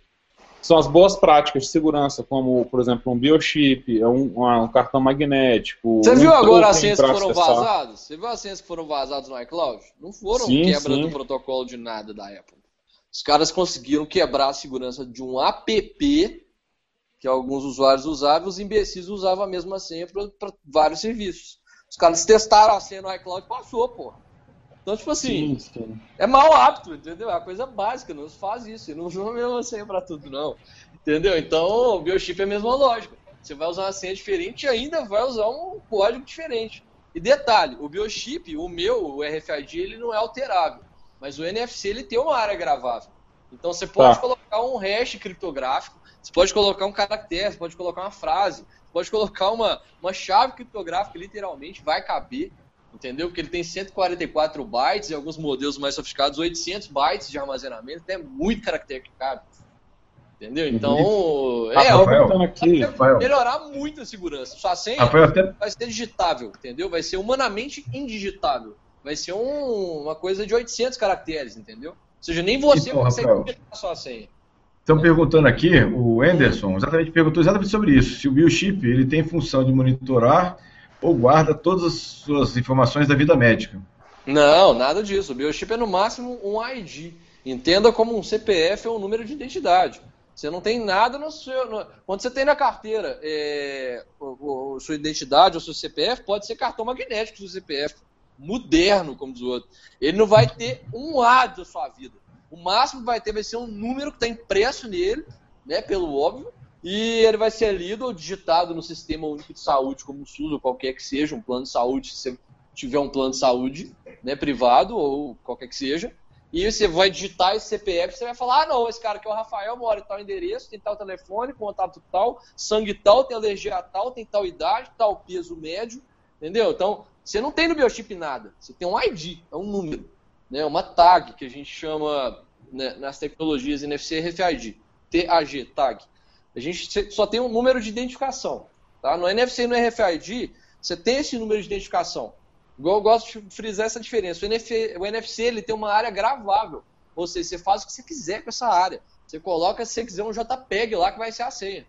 são as boas práticas de segurança, como, por exemplo, um biochip, é um, um cartão magnético. Você viu agora as senhas que foram vazadas? Você viu as senhas que foram vazadas no iCloud? Não foram sim, quebra sim. do protocolo de nada da Apple. Os caras conseguiram quebrar a segurança de um app que alguns usuários usavam, e os imbecis usavam a mesma senha para vários serviços. Os caras testaram a senha no iCloud e passou, porra. Então, tipo assim, sim, é mau hábito, entendeu? É uma coisa básica, não se faz isso. não usa a mesma senha pra tudo, não. Entendeu? Então, o biochip é a mesma lógica. Você vai usar uma senha diferente e ainda vai usar um código diferente. E detalhe, o biochip, o meu, o RFID, ele não é alterável. Mas o NFC, ele tem uma área gravável. Então, você pode tá. colocar um hash criptográfico, você pode colocar um caractere, você pode colocar uma frase, você pode colocar uma, uma chave criptográfica, literalmente, vai caber entendeu? Porque ele tem 144 bytes e alguns modelos mais sofisticados 800 bytes de armazenamento, é muito cabe. Entendeu? Uhum. Então, uhum. é, Rafael, aqui, melhorar muito a segurança. Sua senha Rafael, até... vai ser digitável, entendeu? Vai ser humanamente indigitável. Vai ser um, uma coisa de 800 caracteres, entendeu? Ou seja, nem você então, consegue digitar a sua senha. Estão perguntando aqui, o Anderson exatamente perguntou exatamente sobre isso. Se o biochip ele tem função de monitorar ou guarda todas as suas informações da vida médica. Não, nada disso. O biochip é no máximo um ID. Entenda como um CPF ou um número de identidade. Você não tem nada no seu. No... Quando você tem na carteira é, o, o, sua identidade ou seu CPF, pode ser cartão magnético do CPF. Moderno, como diz o outro. Ele não vai ter um A da sua vida. O máximo que vai ter vai ser um número que está impresso nele, né, pelo óbvio, e ele vai ser lido ou digitado no Sistema Único de Saúde, como o SUS ou qualquer que seja, um plano de saúde, se você tiver um plano de saúde né, privado ou qualquer que seja. E você vai digitar esse CPF, você vai falar, ah, não, esse cara aqui é o Rafael, mora em tal endereço, tem tal telefone, contato tal, sangue tal, tem alergia tal, tem tal idade, tal peso médio, entendeu? Então, você não tem no biochip nada, você tem um ID, é um número, né, uma tag, que a gente chama né, nas tecnologias NFC RFID, TAG, tag. A gente só tem um número de identificação. Tá? No NFC e no RFID, você tem esse número de identificação. Igual eu gosto de frisar essa diferença. O NFC, o NFC ele tem uma área gravável. Ou seja, você faz o que você quiser com essa área. Você coloca, se você quiser, um JPEG lá que vai ser a senha.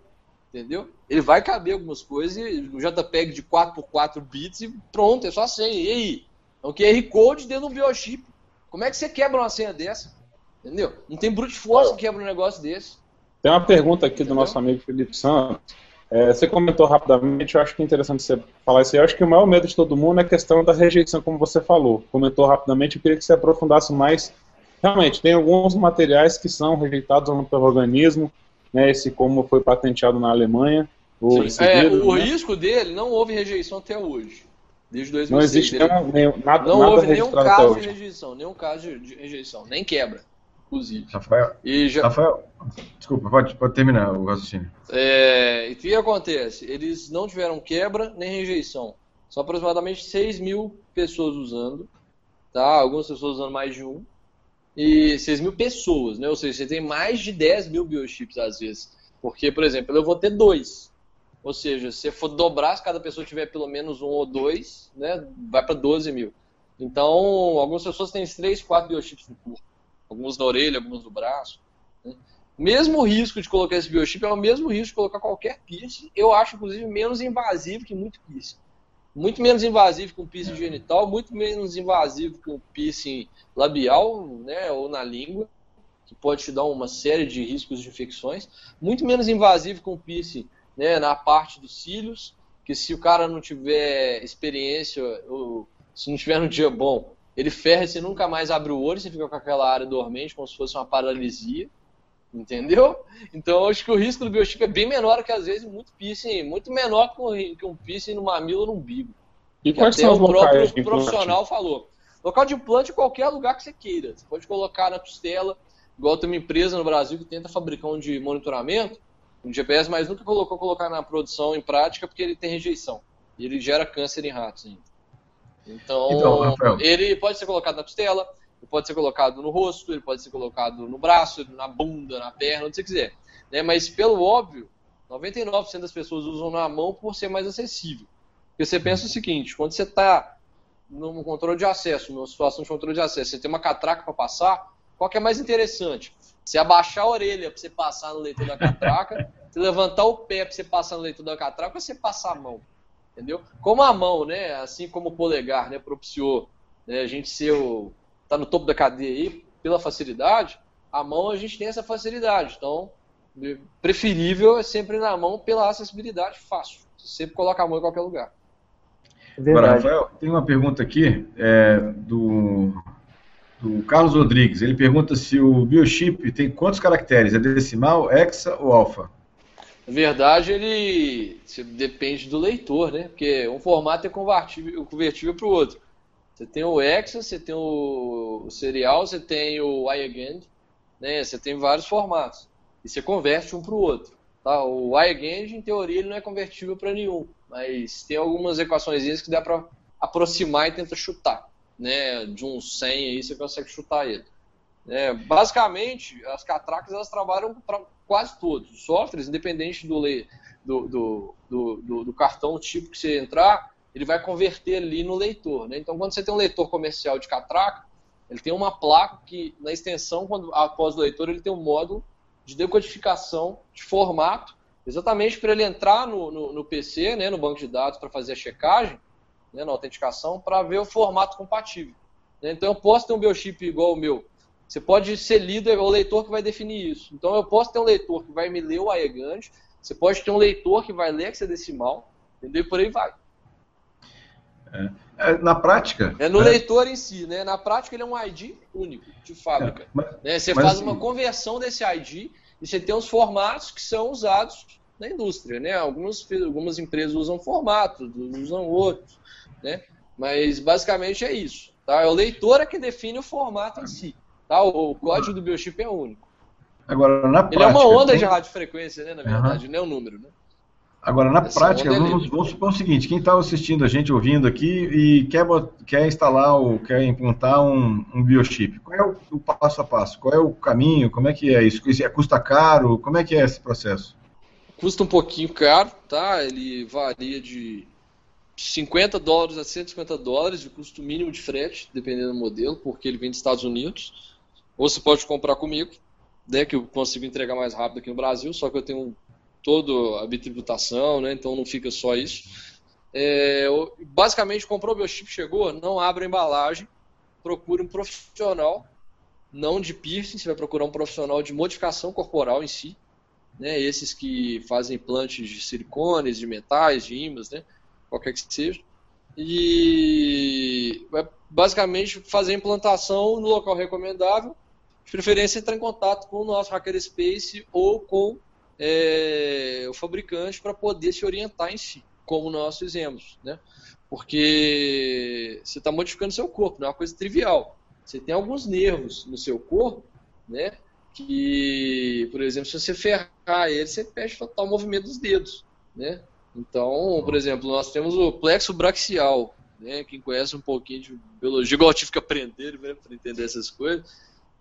Entendeu? Ele vai caber algumas coisas, um JPEG de 4x4 bits e pronto, é só a senha. E aí? É um QR Code dentro de um biochip. Como é que você quebra uma senha dessa? Entendeu? Não tem brute force que quebra um negócio desse. Tem uma pergunta aqui do nosso amigo Felipe Santos. É, você comentou rapidamente, eu acho que é interessante você falar isso aí. Eu acho que o maior medo de todo mundo é a questão da rejeição, como você falou. Comentou rapidamente, eu queria que você aprofundasse mais. Realmente, tem alguns materiais que são rejeitados pelo organismo, né, esse como foi patenteado na Alemanha. O, é, o né? risco dele, não houve rejeição até hoje. Desde 2006. Não existe nenhum, nenhum, nada, não nada houve nenhum caso de rejeição, nenhum caso de rejeição, nem quebra inclusive. Rafael, e já... Rafael desculpa, pode, pode terminar o raciocínio. É, e o que acontece? Eles não tiveram quebra nem rejeição. São aproximadamente 6 mil pessoas usando, tá? Algumas pessoas usando mais de um. E 6 mil pessoas, né? Ou seja, você tem mais de 10 mil biochips às vezes. Porque, por exemplo, eu vou ter dois. Ou seja, se for dobrar, se cada pessoa tiver pelo menos um ou dois, né? Vai para 12 mil. Então, algumas pessoas têm 3, 4 biochips no corpo alguns na orelha, alguns no braço. Né? Mesmo risco de colocar esse biochip é o mesmo risco de colocar qualquer piercing. Eu acho, inclusive, menos invasivo que muito piercing. Muito menos invasivo que um piercing genital, muito menos invasivo que um piercing labial, né, ou na língua, que pode te dar uma série de riscos de infecções. Muito menos invasivo que um piercing né, na parte dos cílios, que se o cara não tiver experiência ou se não tiver um dia bom, ele ferra e você nunca mais abre o olho, você fica com aquela área dormente, como se fosse uma paralisia. Entendeu? Então acho que o risco do biochip é bem menor que às vezes muito piercing, muito menor que um piercing no mamilo ou no umbigo. E quais são os o próprio de profissional falou. Local de implante é qualquer lugar que você queira. Você pode colocar na costela, igual tem uma empresa no Brasil que tenta fabricar um de monitoramento, um GPS, mas nunca colocou colocar na produção em prática porque ele tem rejeição. E ele gera câncer em ratos ainda. Então, então ele pode ser colocado na costela, Ele pode ser colocado no rosto, ele pode ser colocado no braço, na bunda, na perna, onde você quiser. Né? Mas, pelo óbvio, 99% das pessoas usam na mão por ser mais acessível. Porque você pensa o seguinte, quando você está num controle de acesso, numa situação de controle de acesso, você tem uma catraca para passar, qual que é mais interessante? Você abaixar a orelha para você passar no leitor da catraca, você levantar o pé para você passar no leitor da catraca, ou você passar a mão. Entendeu? Como a mão, né, assim como o polegar, né, propiciou né, a gente ser o, tá no topo da cadeia aí pela facilidade, a mão a gente tem essa facilidade. Então, preferível é sempre na mão pela acessibilidade fácil. Você sempre coloca a mão em qualquer lugar. Agora, Rafael, tem uma pergunta aqui é, do, do Carlos Rodrigues. Ele pergunta se o biochip tem quantos caracteres? É decimal, hexa ou alfa? Na verdade, ele depende do leitor, né? Porque um formato é convertível, convertível para o outro. Você tem o hexa, você tem o serial, você tem o iAgend, né? Você tem vários formatos. E você converte um para o outro. Tá? O iAgend, em teoria, ele não é convertível para nenhum mas tem algumas equações que dá para aproximar e tentar chutar. Né? De um 100 aí você consegue chutar ele. É, basicamente, as catracas elas trabalham para quase todos. Os softwares, independente do, do, do, do, do cartão tipo que você entrar, ele vai converter ali no leitor. Né? Então, quando você tem um leitor comercial de catraca, ele tem uma placa que, na extensão, quando após o leitor, ele tem um módulo de decodificação de formato exatamente para ele entrar no, no, no, PC, né, no banco de dados, para fazer a checagem, né, na autenticação, para ver o formato compatível. Né? Então eu posso ter um biochip igual o meu. Você pode ser líder, o leitor que vai definir isso. Então eu posso ter um leitor que vai me ler o AEGAND, você pode ter um leitor que vai ler hexadecimal, entendeu? E por aí vai. É. É, na prática. É no é. leitor em si, né? Na prática ele é um ID único de fábrica. É, mas, né? Você faz assim, uma conversão desse ID e você tem os formatos que são usados na indústria, né? Algumas, algumas empresas usam formatos, usam outros, né? Mas basicamente é isso, tá? É o leitor é que define o formato em si, tá? O, código do biochip é único. Agora, na Ele prática, é uma onda tem... de radiofrequência, né? Na verdade, uhum. não é um número, né? Agora, na Essa prática, vamos, vamos, supor o seguinte: quem está assistindo a gente, ouvindo aqui e quer, quer instalar ou quer implantar um, um biochip, qual é o, o, passo a passo? Qual é o caminho? Como é que é isso? É, custa caro? Como é que é esse processo? Custa um pouquinho caro, tá? Ele varia de 50 dólares a 150 dólares de custo mínimo de frete, dependendo do modelo, porque ele vem dos Estados Unidos. Ou você pode comprar comigo, né, que eu consigo entregar mais rápido aqui no Brasil, só que eu tenho toda a bitributação, né? Então não fica só isso. É, basicamente, comprou o biochip, chegou, não abre a embalagem, procure um profissional, não de piercing, você vai procurar um profissional de modificação corporal em si, né? Esses que fazem implantes de silicones, de metais, de ímãs, né? Qualquer que seja. E vai basicamente fazer a implantação no local recomendável, de preferência entrar em contato com o nosso Hackerspace ou com é, o fabricante para poder se orientar em si, como nós fizemos, né? Porque você está modificando seu corpo, não é uma coisa trivial. Você tem alguns nervos no seu corpo, né? Que, por exemplo, se você ferrar ele, você perde total o movimento dos dedos, né? Então, por exemplo, nós temos o plexo braxial, né? Quem conhece um pouquinho de biologia, igual eu tive que aprender né, para entender essas coisas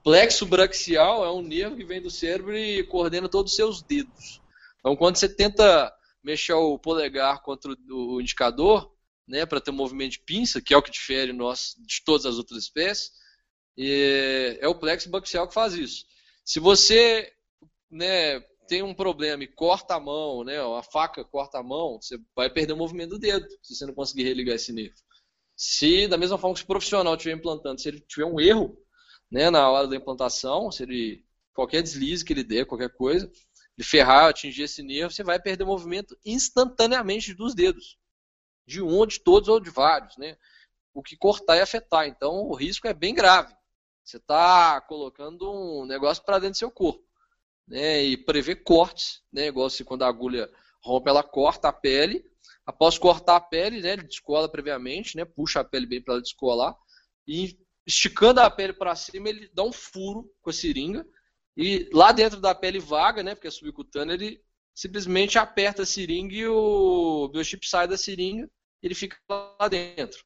Plexo braquial é um nervo que vem do cérebro e coordena todos os seus dedos. Então, quando você tenta mexer o polegar contra o indicador, né, para ter um movimento de pinça, que é o que difere nós de todas as outras espécies, é, o plexo braquial que faz isso. Se você né, tem um problema e corta a mão, né, a faca corta a mão, você vai perder o movimento do dedo, se você não conseguir religar esse nervo. Se, da mesma forma que o profissional estiver implantando, se ele tiver um erro, né, na hora da implantação, se ele qualquer deslize que ele der, qualquer coisa, ele ferrar, atingir esse nervo, você vai perder o movimento instantaneamente dos dedos. De um, de todos, ou de vários, né? O que cortar e afetar. Então, o risco é bem grave. Você está colocando um negócio para dentro do seu corpo. Né? E prever cortes, né? Igual se quando a agulha rompe, ela corta a pele. Após cortar a pele, né? Ele descola previamente, né? Puxa a pele bem para ela descolar. E esticando a pele para cima, ele dá um furo com a seringa. E lá dentro da pele vaga, né, porque é subcutânea, ele simplesmente aperta a seringa e o biochip sai da seringa ele fica lá dentro.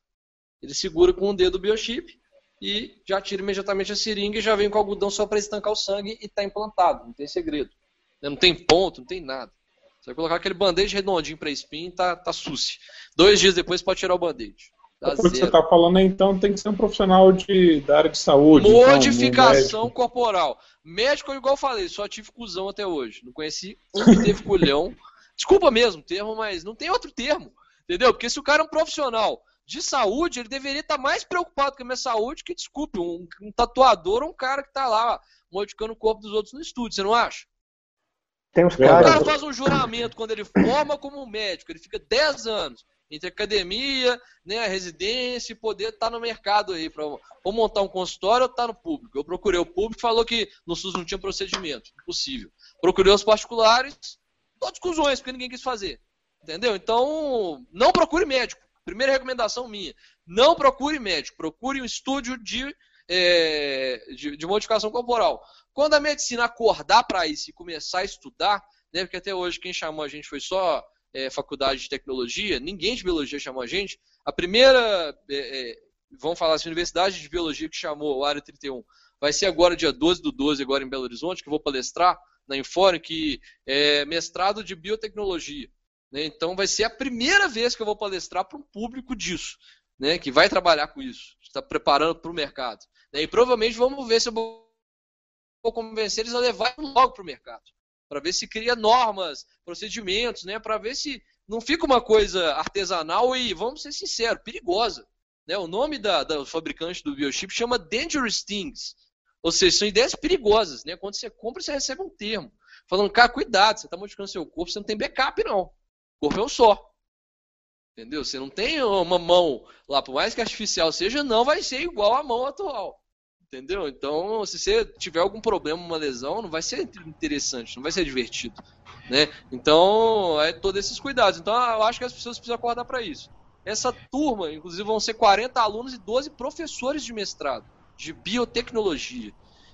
Ele segura com o dedo o biochip e já tira imediatamente a seringa e já vem com algodão só para estancar o sangue e está implantado, não tem segredo. Né? Não tem ponto, não tem nada. Você vai colocar aquele band-aid redondinho para espinho e tá, tá. Dois dias depois pode tirar o band-aid. Tá o que você está falando então tem que ser um profissional de, da área de saúde. Então, Modificação então, um corporal. Médico, igual eu falei, só tive cuzão até hoje. Não conheci um que teve culhão. Desculpa mesmo o termo, mas não tem outro termo. Entendeu? Porque se o cara é um profissional de saúde, ele deveria estar mais preocupado com a minha saúde que, desculpe, um, um tatuador ou um cara que está lá modificando o corpo dos outros no estúdio, você não acha? Tem uns caras. O cara faz um juramento quando ele forma como médico, ele fica 10 anos entre academia, né, a residência e poder estar tá no mercado aí, para ou montar um consultório ou estar tá no público. Eu procurei o público falou que no SUS não tinha procedimento, impossível. Procurei os particulares, todos cuzões, porque ninguém quis fazer. Entendeu? Então, não procure médico. Primeira recomendação minha. Não procure médico, procure um estúdio de, é, de, de, modificação corporal. Quando a medicina acordar para isso e começar a estudar, né, porque até hoje quem chamou a gente foi só é, faculdade de tecnologia, ninguém de biologia chamou a gente. A primeira, é, é, vamos falar assim, universidade de biologia que chamou o Área 31 vai ser agora dia 12 do 12, agora em Belo Horizonte, que eu vou palestrar na Inform, que é mestrado de biotecnologia. Né? Então vai ser a primeira vez que eu vou palestrar para um público disso, né? que vai trabalhar com isso, está preparando para o mercado. Né? E provavelmente vamos ver se eu vou convencer eles a levar logo para o mercado para ver se cria normas, procedimentos, né, para ver se não fica uma coisa artesanal e, vamos ser sinceros, perigosa. Né? O nome da, da fabricante do biochip chama Dangerous Things. Ou seja, são ideias perigosas. Né? Quando você compra, você recebe um termo. Falando, cara, cuidado, você está modificando seu corpo, você não tem backup, não. O corpo é um só. Entendeu? Você não tem uma mão lá, por mais que artificial seja, não vai ser igual à mão atual. Entendeu? Então, se você tiver algum problema, uma lesão, não vai ser interessante, não vai ser divertido. Né? Então, é todos esses cuidados. Então, eu acho que as pessoas precisam acordar para isso. Essa turma, inclusive, vão ser 40 alunos e 12 professores de mestrado, de biotecnologia.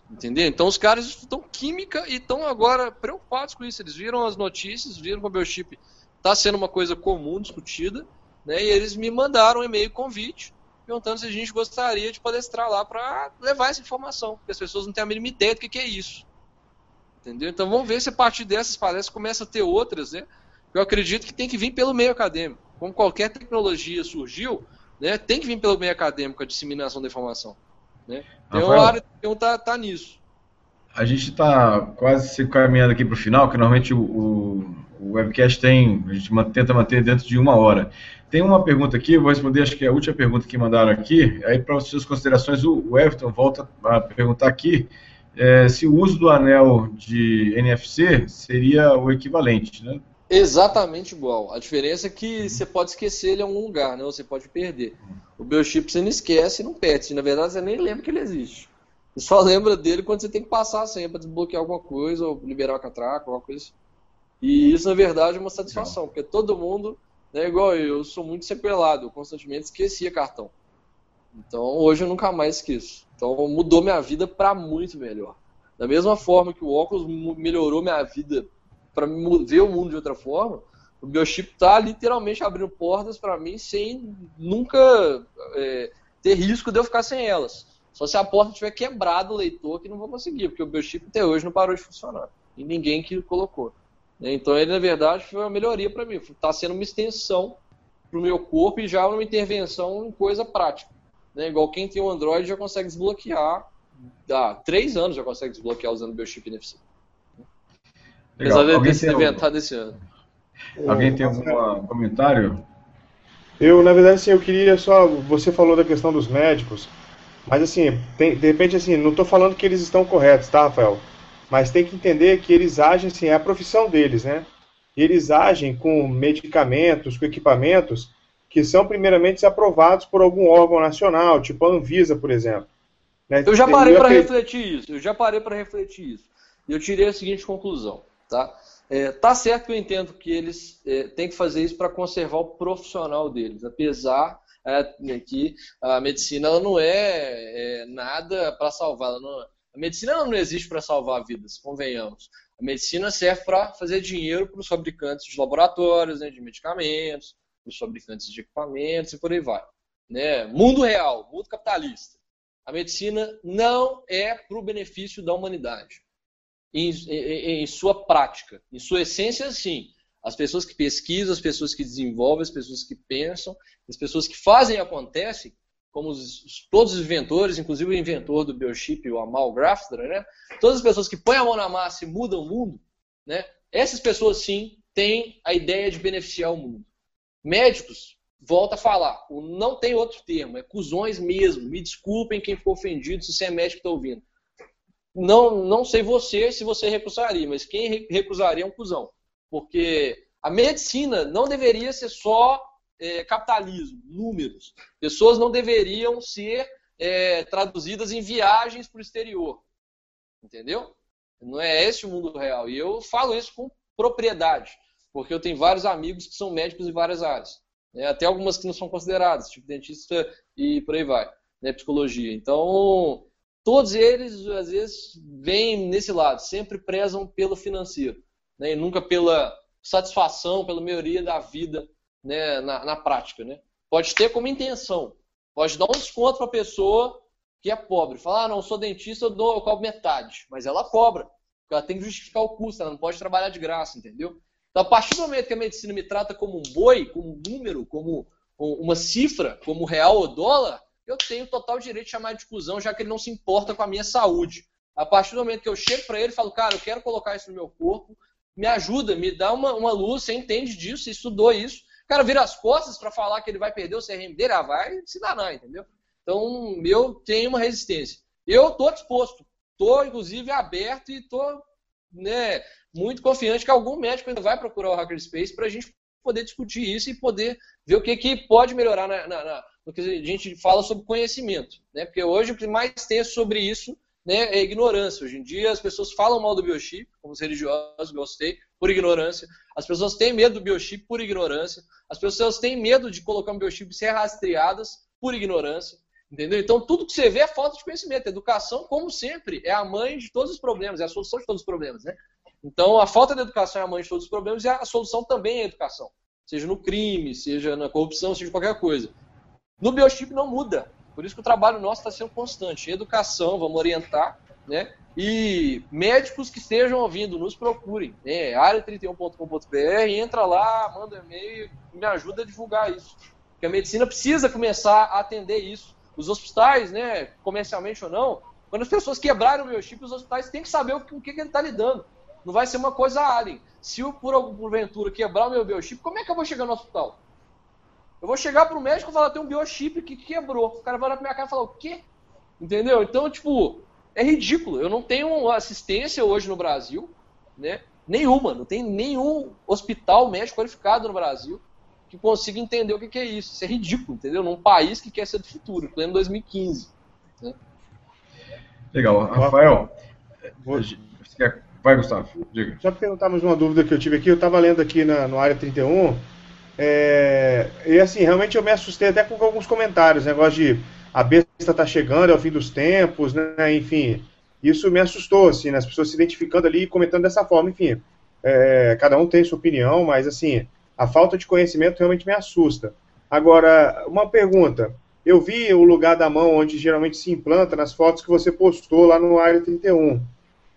Entendeu? Então, os caras estudam química e estão agora preocupados com isso. Eles viram as notícias, viram que o biochip está sendo uma coisa comum, discutida, né? e eles me mandaram um e-mail convite perguntando se a gente gostaria de palestrar lá para levar essa informação, porque as pessoas não têm a mínima ideia do que, que é isso. Entendeu? Então vamos ver se a partir dessas palestras começa a ter outras, né? Eu acredito que tem que vir pelo meio acadêmico. Como qualquer tecnologia surgiu, né, tem que vir pelo meio acadêmico a disseminação da informação. Né? Então a área está tá nisso. A gente está quase se caminhando aqui para o final, que normalmente o, o, o, webcast tem, a gente tenta manter dentro de uma hora. Tem uma pergunta aqui, eu vou responder, acho que é a última pergunta que mandaram aqui. Aí, para as suas considerações, o Everton volta a perguntar aqui é, se o uso do anel de NFC seria o equivalente, né? Exatamente igual. A diferença é que você pode esquecer ele em algum lugar, né? Você pode perder. O biochip você não esquece e não perde. Na verdade, você nem lembra que ele existe. Só lembra dele quando você tem que passar a senha para desbloquear alguma coisa ou liberar a catraca, alguma coisa assim. E isso, na verdade, é uma satisfação, porque todo mundo é igual eu, eu sou muito sequelado, eu constantemente esquecia cartão. Então hoje eu nunca mais esqueço. Então mudou minha vida para muito melhor. Da mesma forma que o óculos melhorou minha vida para ver o mundo de outra forma, o biochip tá literalmente abrindo portas para mim sem nunca é, ter risco de eu ficar sem elas. Só se a porta tiver quebrado o leitor que não vou conseguir, porque o biochip até hoje não parou de funcionar. E ninguém que colocou. Né? Então ele, na verdade, foi uma melhoria para mim. Está sendo uma extensão para o meu corpo e já uma intervenção em coisa prática. Né? Igual quem tem um Android já consegue desbloquear. Há três anos já consegue desbloquear usando o Biochip NFC. Apesar de ter sido inventado esse ano. Alguém tem algum comentário? Eu, na verdade, assim, eu queria só. Você falou da questão dos médicos, mas assim, tem, de repente, assim, não estou falando que eles estão corretos, tá, Rafael? mas tem que entender que eles agem, assim, é a profissão deles, né? Eles agem com medicamentos, com equipamentos que são primeiramente aprovados por algum órgão nacional, tipo a Anvisa, por exemplo. Né? Eu já parei para refletir isso, eu já parei para refletir isso. E eu tirei a seguinte conclusão, tá? É, tá certo que eu entendo que eles é, têm que fazer isso para conservar o profissional deles, apesar que a medicina ela não é, é nada para salvar, não, a medicina não existe para salvar vidas, convenhamos. A medicina serve para fazer dinheiro para os fabricantes de laboratórios, né, de medicamentos, para os fabricantes de equipamentos e por aí vai. Né? Mundo real, mundo capitalista. A medicina não é para o benefício da humanidade. Em, em, em, sua prática, em sua essência, sim. As pessoas que pesquisam, as pessoas que desenvolvem, as pessoas que pensam, as pessoas que fazem e acontecem, como os, todos os inventores, inclusive o inventor do biochip, o Amal Grafter, né? todas as pessoas que põem a mão na massa e mudam o mundo, né? essas pessoas sim têm a ideia de beneficiar o mundo. Médicos, volta a falar, não tem outro termo, é cuzões mesmo. Me desculpem quem ficou ofendido se você é médico está ouvindo. Não, não sei você se você recusaria, mas quem recusaria é um cuzão. Porque a medicina não deveria ser só é, capitalismo, números. Pessoas não deveriam ser é, traduzidas em viagens para o exterior. Entendeu? Não é esse o mundo real. E eu falo isso com propriedade, porque eu tenho vários amigos que são médicos em várias áreas. Né? Até algumas que não são consideradas, tipo dentista e por aí vai, né? psicologia. Então, todos eles, às vezes, vêm nesse lado, sempre prezam pelo financeiro, né? e nunca pela satisfação, pela melhoria da vida né, na, na prática. Né? Pode ter como intenção, pode dar um desconto para a pessoa que é pobre. Falar, ah, não, sou dentista, eu, dou, eu cobro metade. Mas ela cobra, porque ela tem que justificar o custo, ela não pode trabalhar de graça, entendeu? Então, a partir do momento que a medicina me trata como um boi, como um número, como uma cifra, como real ou dólar, eu tenho total direito de chamar de cuzão, já que ele não se importa com a minha saúde. A partir do momento que eu chego para ele e falo, cara, eu quero colocar isso no meu corpo, me ajuda, me dá uma, uma luz, você entende disso, você estudou isso, cara vira as costas para falar que ele vai perder o CRM dele, ah, vai se danar, entendeu? Então, eu tenho uma resistência. Eu estou disposto, estou, inclusive, aberto e estou né, muito confiante que algum médico ainda vai procurar o Hackerspace para a gente poder discutir isso e poder ver o que, que pode melhorar na, na, na, no que a gente fala sobre conhecimento. Né? Porque hoje o que mais tem sobre isso né, é ignorância. Hoje em dia as pessoas falam mal do biochip, como os religiosos, gostei, por ignorância. As pessoas têm medo do biochip por ignorância. As pessoas têm medo de colocar um biochip e ser rastreadas por ignorância. Entendeu? Então, tudo que você vê é falta de conhecimento. Educação, como sempre, é a mãe de todos os problemas, é a solução de todos os problemas. Né? Então, a falta de educação é a mãe de todos os problemas e a solução também é a educação. Seja no crime, seja na corrupção, seja qualquer coisa. No biochip não muda. Por isso que o trabalho nosso está sendo constante. Educação, vamos orientar, né? E médicos que estejam ouvindo, nos procurem. Né? área31.com.br, entra lá, manda e-mail, me ajuda a divulgar isso. Porque a medicina precisa começar a atender isso. Os hospitais, né, comercialmente ou não, quando as pessoas quebrarem o meu chip, os hospitais têm que saber o que, o que ele está lidando. Não vai ser uma coisa alien. Se eu, por algum porventura, quebrar o meu biochip, como é que eu vou chegar no hospital? Eu vou chegar para o médico e falar, tem um biochip que quebrou. O cara vai olhar para minha cara e falar, o quê? Entendeu? Então, tipo, é ridículo. Eu não tenho assistência hoje no Brasil, né? Nenhuma. Não tem nenhum hospital médico qualificado no Brasil que consiga entender o que, é isso. Isso é ridículo, entendeu? Num país que quer ser do futuro, pleno 2015. Né? Legal. Rafael, vai, Gustavo, diga. Só perguntar mais uma dúvida que eu tive aqui. Eu estava lendo aqui na, no Área 31, é, e assim, realmente eu me assustei até com alguns comentários, negócio de a besta tá chegando, é o fim dos tempos, né? Enfim, isso me assustou, assim, né? as pessoas se identificando ali e comentando dessa forma, enfim. É, cada um tem sua opinião, mas assim, a falta de conhecimento realmente me assusta. Agora, uma pergunta. Eu vi o lugar da mão onde geralmente se implanta nas fotos que você postou lá no Área 31.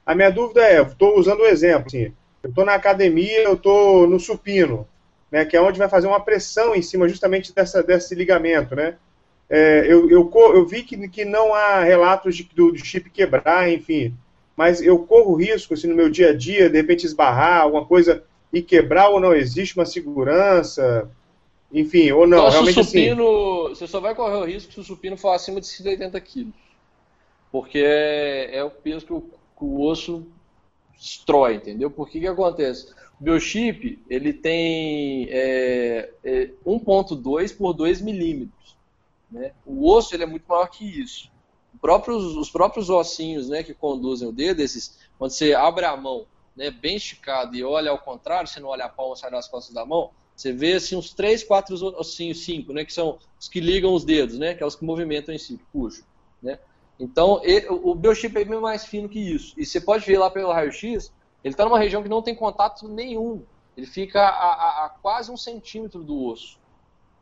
A minha dúvida é, estou usando o exemplo, assim, eu estou na academia, eu estou no supino, né, que é onde vai fazer uma pressão em cima justamente dessa, desse ligamento, né? É, eu, eu, eu, vi que, que não há relatos de, do, do chip quebrar, enfim, mas eu corro risco, assim, no meu dia a dia, de repente esbarrar, alguma coisa e quebrar ou não existe uma segurança, enfim, ou não, então, realmente assim. supino, assim... Você só vai correr o risco se o supino for acima de 180 quilos, porque é, é o peso que o, que o, osso destrói, entendeu? Por que que acontece? Biochip, ele tem é, é 1.2 por 2 milímetros. Né? O osso ele é muito maior que isso. Os próprios ossinhos né, que conduzem o dedo, esses, quando você abre a mão né, bem esticado e olha ao contrário, você não olha a palma, sai das costas da mão, você vê assim, uns 3, 4 ossinhos, 5, né, que são os que ligam os dedos, né, que é os que movimentam em si, puxam. Né? Então, ele, o biochip é bem mais fino que isso. E você pode ver lá pelo raio-x, ele está numa região que não tem contato nenhum. Ele fica a, a, a quase um centímetro do osso.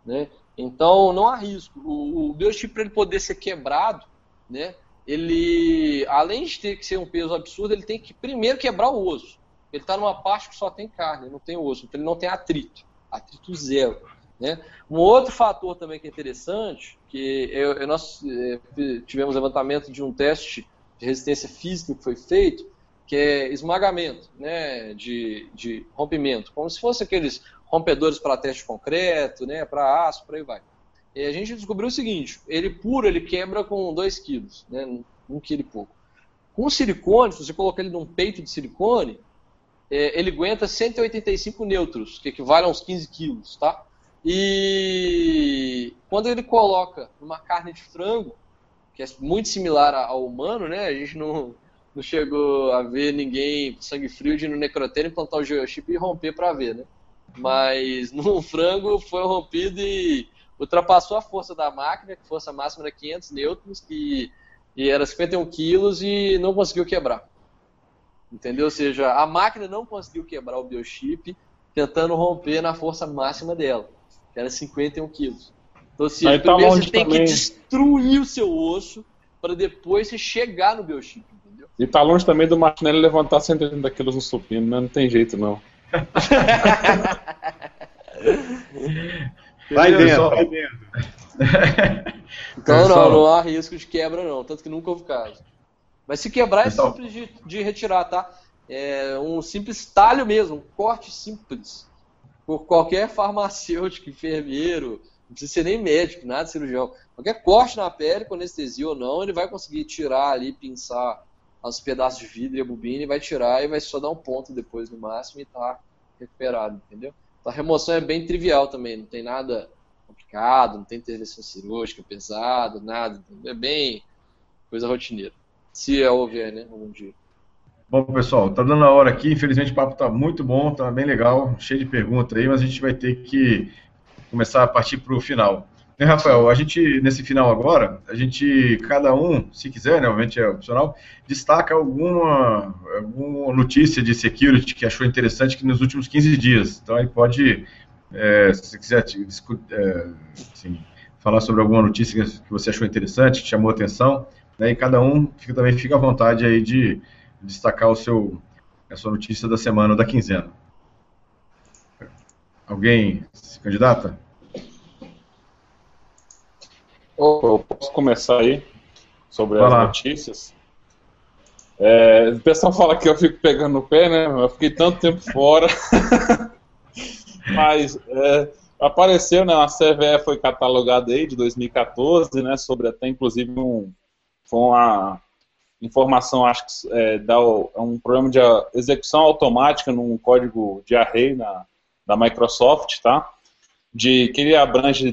Né? Então, não há risco. O, o biochip, para ele poder ser quebrado, né? Ele, além de ter que ser um peso absurdo, ele tem que primeiro quebrar o osso. Ele está numa parte que só tem carne, não tem osso, então ele não tem atrito, atrito zero. Né? Um outro fator também que é interessante, que eu, eu, nós é, tivemos levantamento de um teste de resistência física que foi feito, que é esmagamento, né, de, de rompimento, como se fosse aqueles rompedores para teste concreto, né, para aço, por aí vai. E a gente descobriu o seguinte: ele puro ele quebra com 2 quilos, né, 1 um quilo e pouco. Com silicone, se você colocar ele num peito de silicone, é, ele aguenta 185 neutros, que equivale a uns 15 quilos, tá? E quando ele coloca numa carne de frango, que é muito similar ao humano, né? A gente não, não chegou a ver ninguém sangue frio de ir no necrotério implantar o geochip e romper para ver, né? Mas no frango foi rompido e ultrapassou a força da máquina, que força máxima era 500 newtons, que e era 51 quilos e não conseguiu quebrar. Entendeu? Ou seja, a máquina não conseguiu quebrar o biochip tentando romper na força máxima dela, que era 51 quilos. Então, assim, Aí tá você tem também... que destruir o seu osso para depois você chegar no biochip? E tá longe também do Martinelli levantar 180 quilos no supino, né? Não tem jeito, não. vai dentro, vai dentro. então não, não há risco de quebra não, tanto que nunca houve caso. Mas se quebrar é simples de, de retirar, tá? É um simples talho mesmo, um corte simples. Por qualquer farmacêutico, enfermeiro, não precisa ser nem médico, nada cirurgião. Qualquer corte na pele, com anestesia ou não, ele vai conseguir tirar ali, pinçar os pedaços de vidro e a bobina e vai tirar e vai só dar um ponto depois no máximo e tá recuperado, entendeu? Então a remoção é bem trivial também, não tem nada complicado, não tem intervenção cirúrgica pesada, nada, é bem coisa rotineira. Se houver, né, algum dia. Bom, pessoal, tá dando a hora aqui, infelizmente o papo tá muito bom, tá bem legal, cheio de perguntas aí, mas a gente vai ter que começar a partir para o final. Né, Rafael, a gente, nesse final agora, a gente, cada um, se quiser, né, obviamente é opcional, destaca alguma, alguma notícia de security que achou interessante que nos últimos 15 dias. Então aí pode, é, se quiser é, assim, falar sobre alguma notícia que você achou interessante, que chamou atenção, né, e cada um fica, também fica à vontade aí de destacar o seu, a sua notícia da semana ou da quinzena. Alguém se candidata? Eu posso começar aí sobre Vai as lá. notícias. É, o pessoal fala que eu fico pegando no pé, né? Eu fiquei tanto tempo fora. Mas é, apareceu, né? A CVE foi catalogada aí de 2014, né? Sobre até inclusive um, foi uma informação, acho que é, dá é um programa de execução automática num código de array na, da Microsoft, tá? De que ele abrange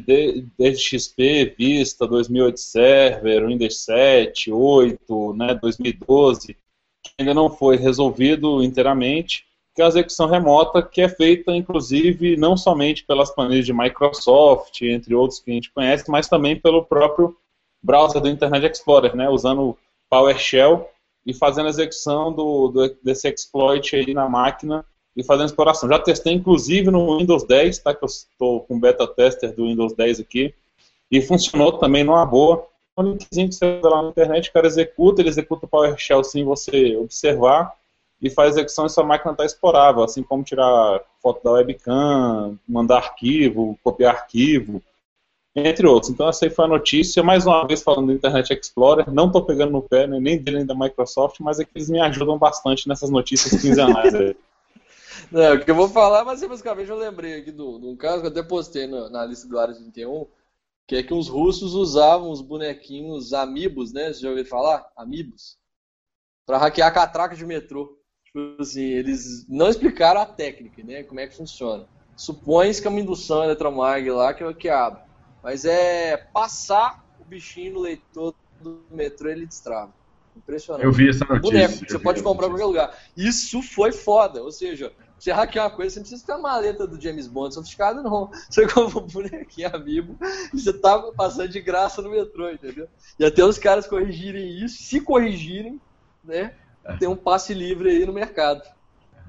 desde XP, Vista, 2008 Server, Windows 7, 8, né, 2012, que ainda não foi resolvido inteiramente, que é a execução remota que é feita, inclusive, não somente pelas planilhas de Microsoft, entre outros que a gente conhece, mas também pelo próprio browser do Internet Explorer, né, usando PowerShell e fazendo a execução do, do, desse exploit aí na máquina e fazendo exploração. Já testei inclusive no Windows 10, tá, que eu estou com beta tester do Windows 10 aqui, e funcionou também numa boa. Um linkzinho que você usa lá na internet, o cara executa, ele executa o PowerShell sem você observar, e faz execução e sua máquina está explorável, assim como tirar foto da webcam, mandar arquivo, copiar arquivo, entre outros. Então essa aí foi a notícia, mais uma vez falando do Internet Explorer, não estou pegando no pé, né, nem dele nem da Microsoft, mas é que eles me ajudam bastante nessas notícias quinzenais. Não, o que eu vou falar, mas basicamente eu lembrei aqui de um caso que eu até postei no, na lista do Área 31, que é que os russos usavam os bonequinhos amibos, né? Você já ouviu falar? Amibos? Para hackear catraca de metrô. Tipo assim, eles não explicaram a técnica, né? Como é que funciona. Supõe-se que é uma indução eletromagnética lá que, que abre. Mas é passar o bichinho no leitor do metrô ele destrava. Impressionante. Eu vi essa notícia. Boneco, você pode comprar em qualquer lugar. Isso foi foda. Ou seja, você hackear uma coisa, você não precisa ter uma maleta do James Bond sofisticada, não. Você compra um bonequinho amigo e você tá passando de graça no metrô, entendeu? E até os caras corrigirem isso, se corrigirem, né? É. Tem um passe livre aí no mercado.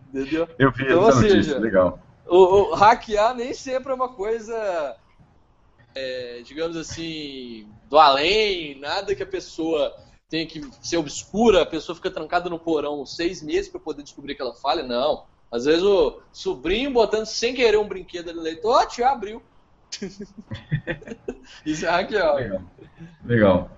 Entendeu? Eu vi então, essa notícia, seja, legal. O, o, hackear nem sempre é uma coisa é, digamos assim, do além, nada que a pessoa tenha que ser obscura, a pessoa fica trancada no porão seis meses para poder descobrir que ela falha. Não. Às vezes o sobrinho botando sem querer um brinquedo ali leito, ó, tia, abriu. Isso é ó. Legal. Legal.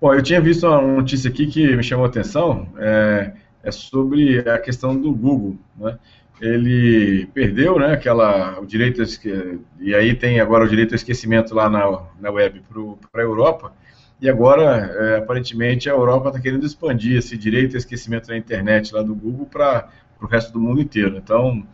Bom, eu tinha visto uma notícia aqui que me chamou a atenção, é, é sobre a questão do Google, né? Ele perdeu, né, aquela, o direito, e aí tem agora o direito ao esquecimento lá na, na web para a Europa, e agora, é, aparentemente, a Europa está querendo expandir esse direito ao esquecimento na internet lá do Google para o resto do mundo inteiro. Então,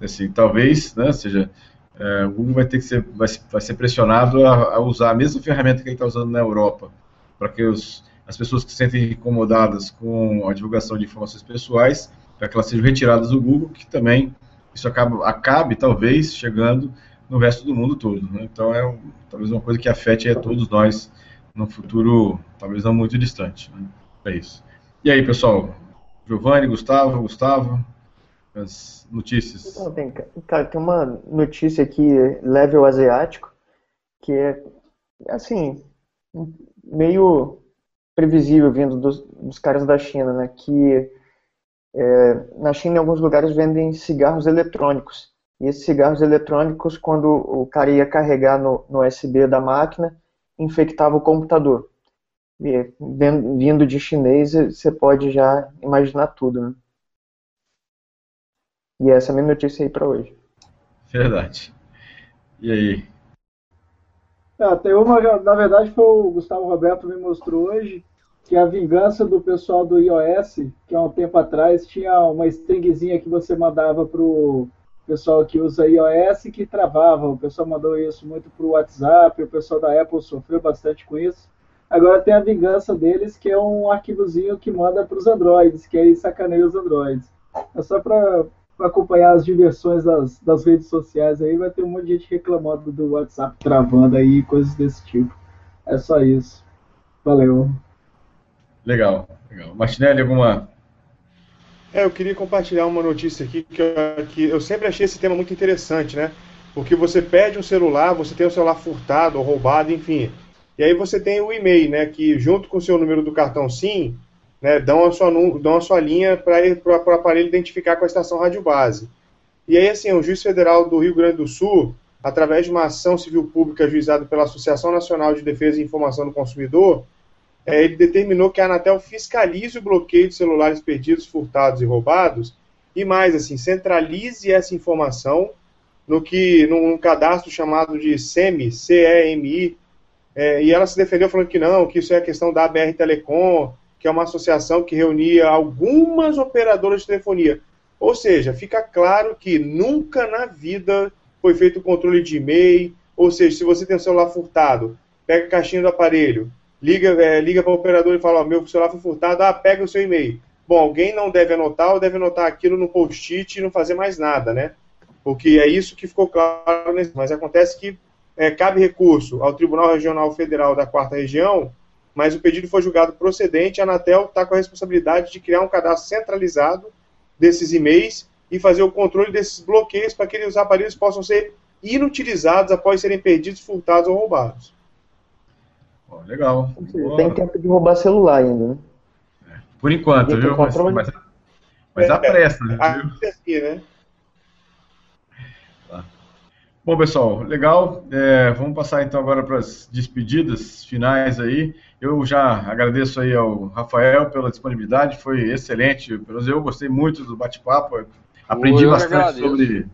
assim, talvez, né, seja, é, o Google vai ter que ser, vai, vai ser pressionado a, a, usar a mesma ferramenta que ele está usando na Europa, para que os, as pessoas que se sentem incomodadas com a divulgação de informações pessoais, para que elas sejam retiradas do Google, que também isso acaba, acabe, talvez, chegando no resto do mundo todo. Né? Então, é talvez uma coisa que afete a todos nós no futuro, talvez não muito distante. Né? É isso. E aí, pessoal? Giovanni, Gustavo, Gustavo, as notícias. Tem, cara, tem uma notícia aqui, level asiático, que é, assim, meio previsível vindo dos, dos caras da China, né? Que é, na China, em alguns lugares, vendem cigarros eletrônicos. E esses cigarros eletrônicos, quando o cara ia carregar no, no USB da máquina, infectava o computador. E, vindo de chinês, você pode já imaginar tudo, né? E essa é a minha notícia aí para hoje. Verdade. E aí? É, tem uma, na verdade, foi o Gustavo Roberto me mostrou hoje, que é a vingança do pessoal do iOS, que há um tempo atrás tinha uma stringzinha que você mandava pro pessoal que usa iOS que travava. O pessoal mandou isso muito pro WhatsApp, o pessoal da Apple sofreu bastante com isso. Agora tem a vingança deles, que é um arquivozinho que manda para os Androids, que aí sacaneia os Androids. É só para acompanhar as diversões das, das redes sociais aí, vai ter um monte de gente reclamando do WhatsApp travando aí, coisas desse tipo. É só isso. Valeu. Legal, legal. Martinelli, alguma. É, eu queria compartilhar uma notícia aqui que eu, que eu sempre achei esse tema muito interessante, né? Porque você perde um celular, você tem o um celular furtado ou roubado, enfim. E aí você tem o e-mail, né? Que junto com o seu número do cartão SIM, né, dão, a sua, dão a sua linha para o aparelho identificar com a estação rádio base. E aí, assim, o juiz federal do Rio Grande do Sul, através de uma ação civil pública ajuizada pela Associação Nacional de Defesa e Informação do Consumidor, é, ele determinou que a Anatel fiscalize o bloqueio de celulares perdidos, furtados e roubados, e mais, assim, centralize essa informação no que num cadastro chamado de CEMI, C-E-M-I, é, e ela se defendeu falando que não, que isso é questão da ABR Telecom, que é uma associação que reunia algumas operadoras de telefonia. Ou seja, fica claro que nunca na vida foi feito o controle de e-mail, ou seja, se você tem um celular furtado, pega a caixinha do aparelho, liga, é, liga para o operador e fala, ó, meu celular foi furtado, ah, pega o seu e-mail. Bom, alguém não deve anotar ou deve anotar aquilo no post-it e não fazer mais nada, né? Porque é isso que ficou claro, mas acontece que é, cabe recurso ao Tribunal Regional Federal da Quarta Região mas o pedido foi julgado procedente. A Anatel está com a responsabilidade de criar um cadastro centralizado desses e-mails e fazer o controle desses bloqueios para que os aparelhos possam ser inutilizados após serem perdidos, furtados ou roubados. Oh, legal. Tem tempo de roubar celular ainda, né? É, por enquanto, viu? Mas, mas, mas a pressa, viu? Assim, né? Bom, pessoal, legal. É, vamos passar então agora para as despedidas finais aí. Eu já agradeço aí ao Rafael pela disponibilidade, foi excelente. Eu gostei muito do bate-papo, aprendi bastante sobre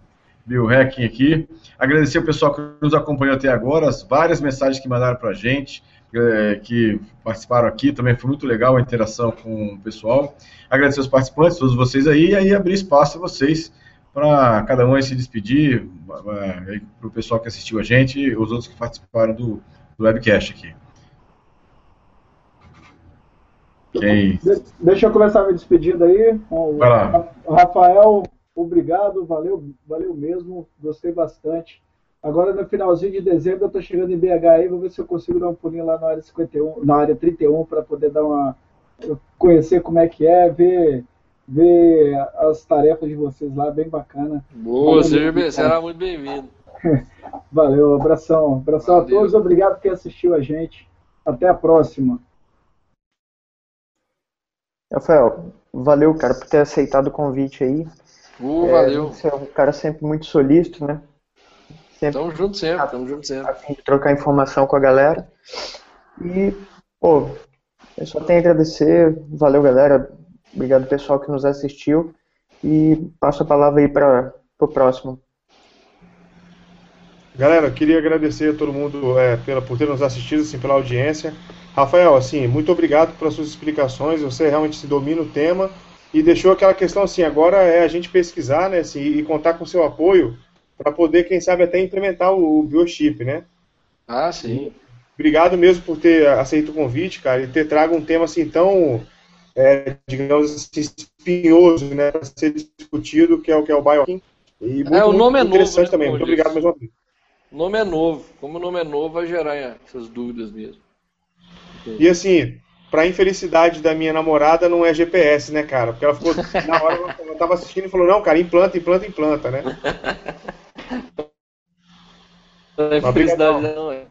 biohacking aqui. Agradecer o pessoal que nos acompanhou até agora, as várias mensagens que mandaram para a gente, é, que participaram aqui, também foi muito legal a interação com o pessoal. Agradecer os participantes, todos vocês aí, e aí abrir espaço a vocês para cada um se despedir, para o pessoal que assistiu a gente e os outros que participaram do, do webcast aqui. Quem... Deixa eu começar me despedindo aí. Vai lá. Rafael, obrigado, valeu, valeu mesmo, gostei bastante. Agora no finalzinho de dezembro eu tô chegando em BH aí, vou ver se eu consigo dar um pulinho lá na área 51, na área 31 para poder dar uma conhecer como é que é, ver ver as tarefas de vocês lá, bem bacana. Boa, seja, será muito bem-vindo. Valeu, abração. Abração Valeu. a todos, obrigado por ter assistido a gente. Até a próxima. Rafael, valeu, cara, por ter aceitado o convite aí. Uh, é, valeu. Você é um cara sempre muito solícito, né? Sempre tamo junto sempre, tamo junto sempre. A de trocar informação com a galera. E, pô, eu só tenho a agradecer. Valeu, galera. Obrigado, pessoal, que nos assistiu. E passo a palavra aí para o próximo. Galera, eu queria agradecer a todo mundo é, pela, por ter nos assistido, assim, pela audiência. Rafael, assim, muito obrigado pelas suas explicações. Você realmente se domina o tema e deixou aquela questão assim. Agora é a gente pesquisar, né, assim, e contar com o seu apoio para poder, quem sabe, até implementar o, o biochip, né? Ah, sim. Obrigado mesmo por ter aceito o convite, cara, e ter trago um tema assim tão, é, digamos assim, espinhoso, né, para ser discutido, que é o que é o biohacking. E muito, é, o nome é novo, né, também. Muito obrigado mais uma vez. O nome é novo. Como o nome é novo, vai gerar essas dúvidas mesmo. E assim, pra infelicidade da minha namorada, não é GPS, né, cara? Porque ela ficou, na hora, ela tava assistindo e falou, não, cara, implanta, implanta, implanta, né? A infelicidade não é.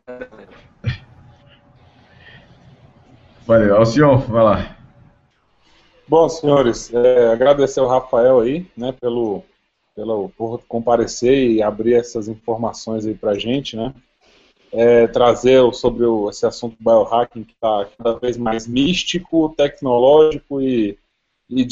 Valeu. Alcion, vai lá. Bom, senhores, é, agradecer ao Rafael aí, né, pelo, pelo, por comparecer e abrir essas informações aí pra gente, né? É, trazer sobre o, esse assunto biohacking que está cada vez mais místico, tecnológico e, e,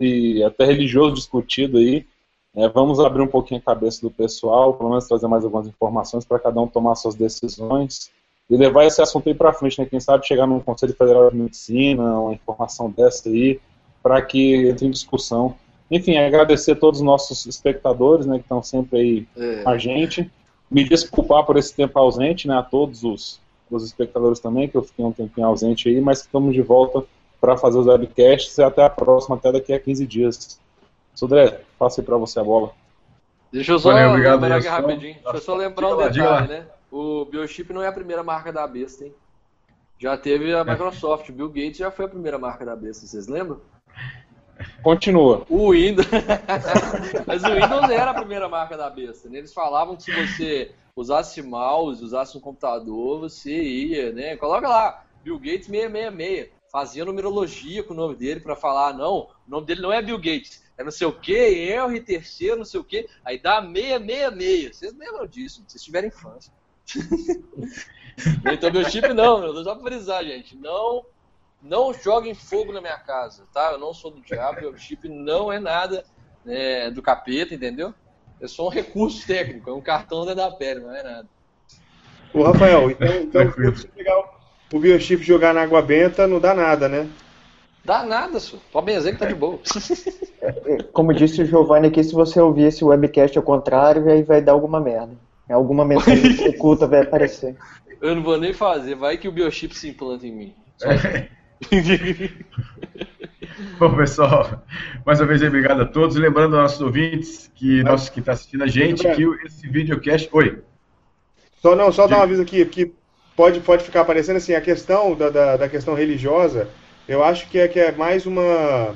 e até religioso discutido aí. É, vamos abrir um pouquinho a cabeça do pessoal, pelo menos trazer mais algumas informações para cada um tomar suas decisões e levar esse assunto aí para frente, né? Quem sabe chegar num Conselho Federal de Medicina, uma informação dessa aí, para que entre em discussão. Enfim, agradecer a todos os nossos espectadores, né, que estão sempre aí é. com a gente me desculpar por esse tempo ausente, né, a todos os, os espectadores também, que eu fiquei um tempinho ausente aí, mas estamos de volta para fazer os webcasts e até a próxima, até daqui a 15 dias. Sodré, passo aí para você a bola. Deixa eu só Valeu, obrigado, lembrar aqui rapidinho. Deixa eu só lembrar um detalhe, né? O Biochip não é a primeira marca da besta, hein? Já teve a é. Microsoft, o Bill Gates já foi a primeira marca da besta, vocês lembram? Continua. O Windows. Mas o Windows era a primeira marca da besta. Né? Eles falavam que se você usasse mouse, usasse um computador, você ia, né? Coloca lá, Bill Gates 666. Fazia numerologia com o nome dele para falar, não, o nome dele não é Bill Gates, é não sei o que, Henry terceiro, não sei o que, aí dá 666. Vocês lembram disso, se tiverem infância. então, meu chip não, meu, só pra frisar, gente. Não não joguem fogo na minha casa, tá? Eu não sou do diabo, o chip não é nada é, do capeta, entendeu? É só um recurso técnico, é um cartão da pele, não é nada. Ô, Rafael, então, então se você pegar o biochip jogar na água benta, não dá nada, né? Dá nada, só. Pode benzer que tá de boa. Como disse o Giovanni aqui, se você ouvir esse webcast ao contrário, aí vai dar alguma merda. Alguma mensagem oculta vai aparecer. Eu não vou nem fazer, vai que o biochip se implanta em mim. Só Bom, pessoal, mais uma vez obrigado a todos. Lembrando aos nossos ouvintes que nossos que está assistindo a gente que esse videocast. Oi. Só não, só dar um aviso aqui, que pode, pode ficar aparecendo assim, a questão da, da, da questão religiosa, eu acho que é, que é mais uma.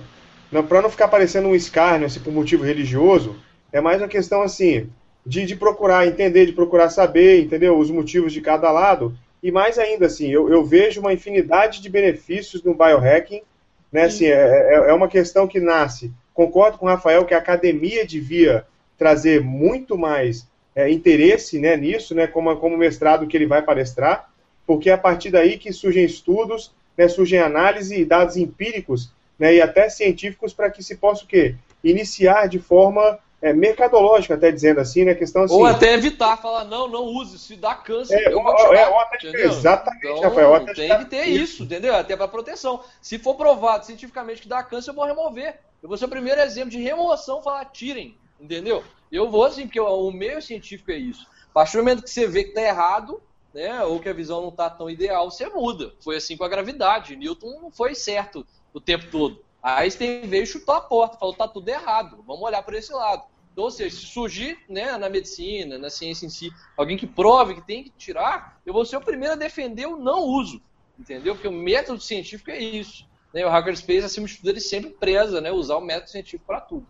Para não ficar parecendo um escárnio assim, por motivo religioso, é mais uma questão assim, de, de procurar entender, de procurar saber, entendeu? Os motivos de cada lado e mais ainda, assim, eu, eu vejo uma infinidade de benefícios no biohacking. Né? Assim, é, é, é uma questão que nasce. Concordo com o Rafael que a academia devia trazer muito mais é, interesse né, nisso, né, como, como mestrado que ele vai palestrar, porque é a partir daí que surgem estudos, né, surgem análise e dados empíricos né, e até científicos para que se possa o quê? Iniciar de forma é, mercadológico, até dizendo assim, né? Questão assim. Ou até evitar, falar, não, não use, se dá câncer, é, eu vou é, até, exatamente, então, Rafael. Até tem que ter isso. isso, entendeu? Até para proteção. Se for provado cientificamente que dá câncer, eu vou remover. Eu vou ser o primeiro exemplo de remoção, falar, tirem, entendeu? Eu vou assim, porque o meio científico é isso. A partir do momento que você vê que tá errado, né, ou que a visão não tá tão ideal, você muda. Foi assim com a gravidade. Newton não foi certo o tempo todo. Aí Einstein veio chutar a porta, falou, tá tudo errado, vamos olhar por esse lado. Então, ou seja, se surgir né, na medicina, na ciência em si, alguém que prove que tem que tirar, eu vou ser o primeiro a defender o não uso. Entendeu? Porque o método científico é isso. Né? O Hackerspace, acima de tudo, ele sempre preza né, usar o método científico para tudo.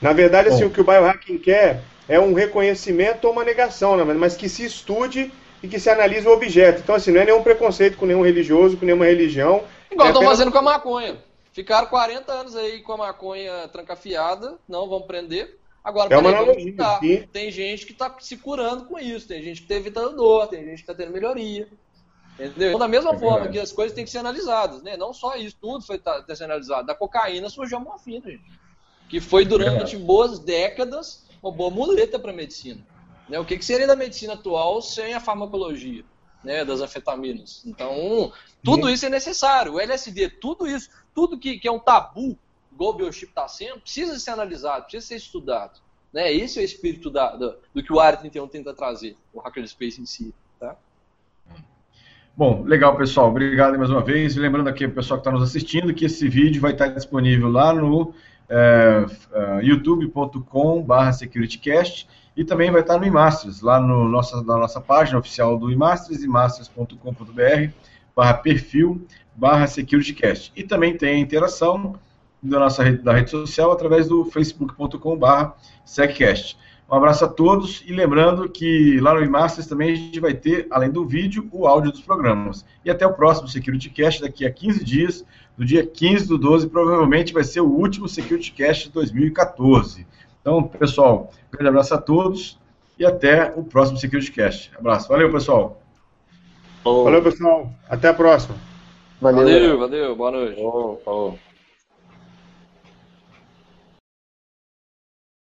Na verdade, assim, o que o biohacking quer é um reconhecimento ou uma negação, né? mas que se estude e que se analise o objeto. Então, assim, não é nenhum preconceito com nenhum religioso, com nenhuma religião. Igual é estão apenas- fazendo com a maconha. Ficaram 40 anos aí com a maconha trancafiada, não vão prender. Agora, É uma analogia. Tem gente que está se curando com isso, tem gente que está evitando dor, tem gente que está tendo melhoria. Entendeu? Então, da mesma É forma que as coisas têm que ser analisadas, né? Não só isso, tudo foi tá, que ser analisado. Da cocaína surgiu a morfina, gente. Que foi durante Verdade. boas décadas uma boa muleta para a medicina. Né? O que, que seria da medicina atual sem a farmacologia? Né, das anfetaminas. Então, tudo isso é necessário. O LSD, tudo isso, tudo que, que é um tabu, igual o biochip está sendo, precisa ser analisado, precisa ser estudado. Né? Esse é o espírito da, da- do que o Área 31 tenta trazer, o Hackerspace em si. Tá? Bom, legal, pessoal. Obrigado mais uma vez. E lembrando aqui o pessoal que está nos assistindo que esse vídeo vai estar disponível lá no é, é, youtube.com.br securitycast e também vai estar no iMasters, lá no nossa, na nossa página oficial do iMasters, imasters.com.br barra perfil barra securitycast. E também tem a interação da nossa rede, da rede social através do facebook.com barra seccast. Um abraço a todos e lembrando que lá no iMasters também a gente vai ter, além do vídeo, o áudio dos programas. E até o próximo SecurityCast daqui a 15 dias, no dia 15 do 12, provavelmente vai ser o último SecurityCast de 2014. Então, pessoal, um grande abraço a todos e até o próximo SecurityCast. Abraço. Valeu, pessoal. Falou. Valeu, pessoal. Até a próxima. Valeu. Valeu, valeu, boa noite. Falou, falou.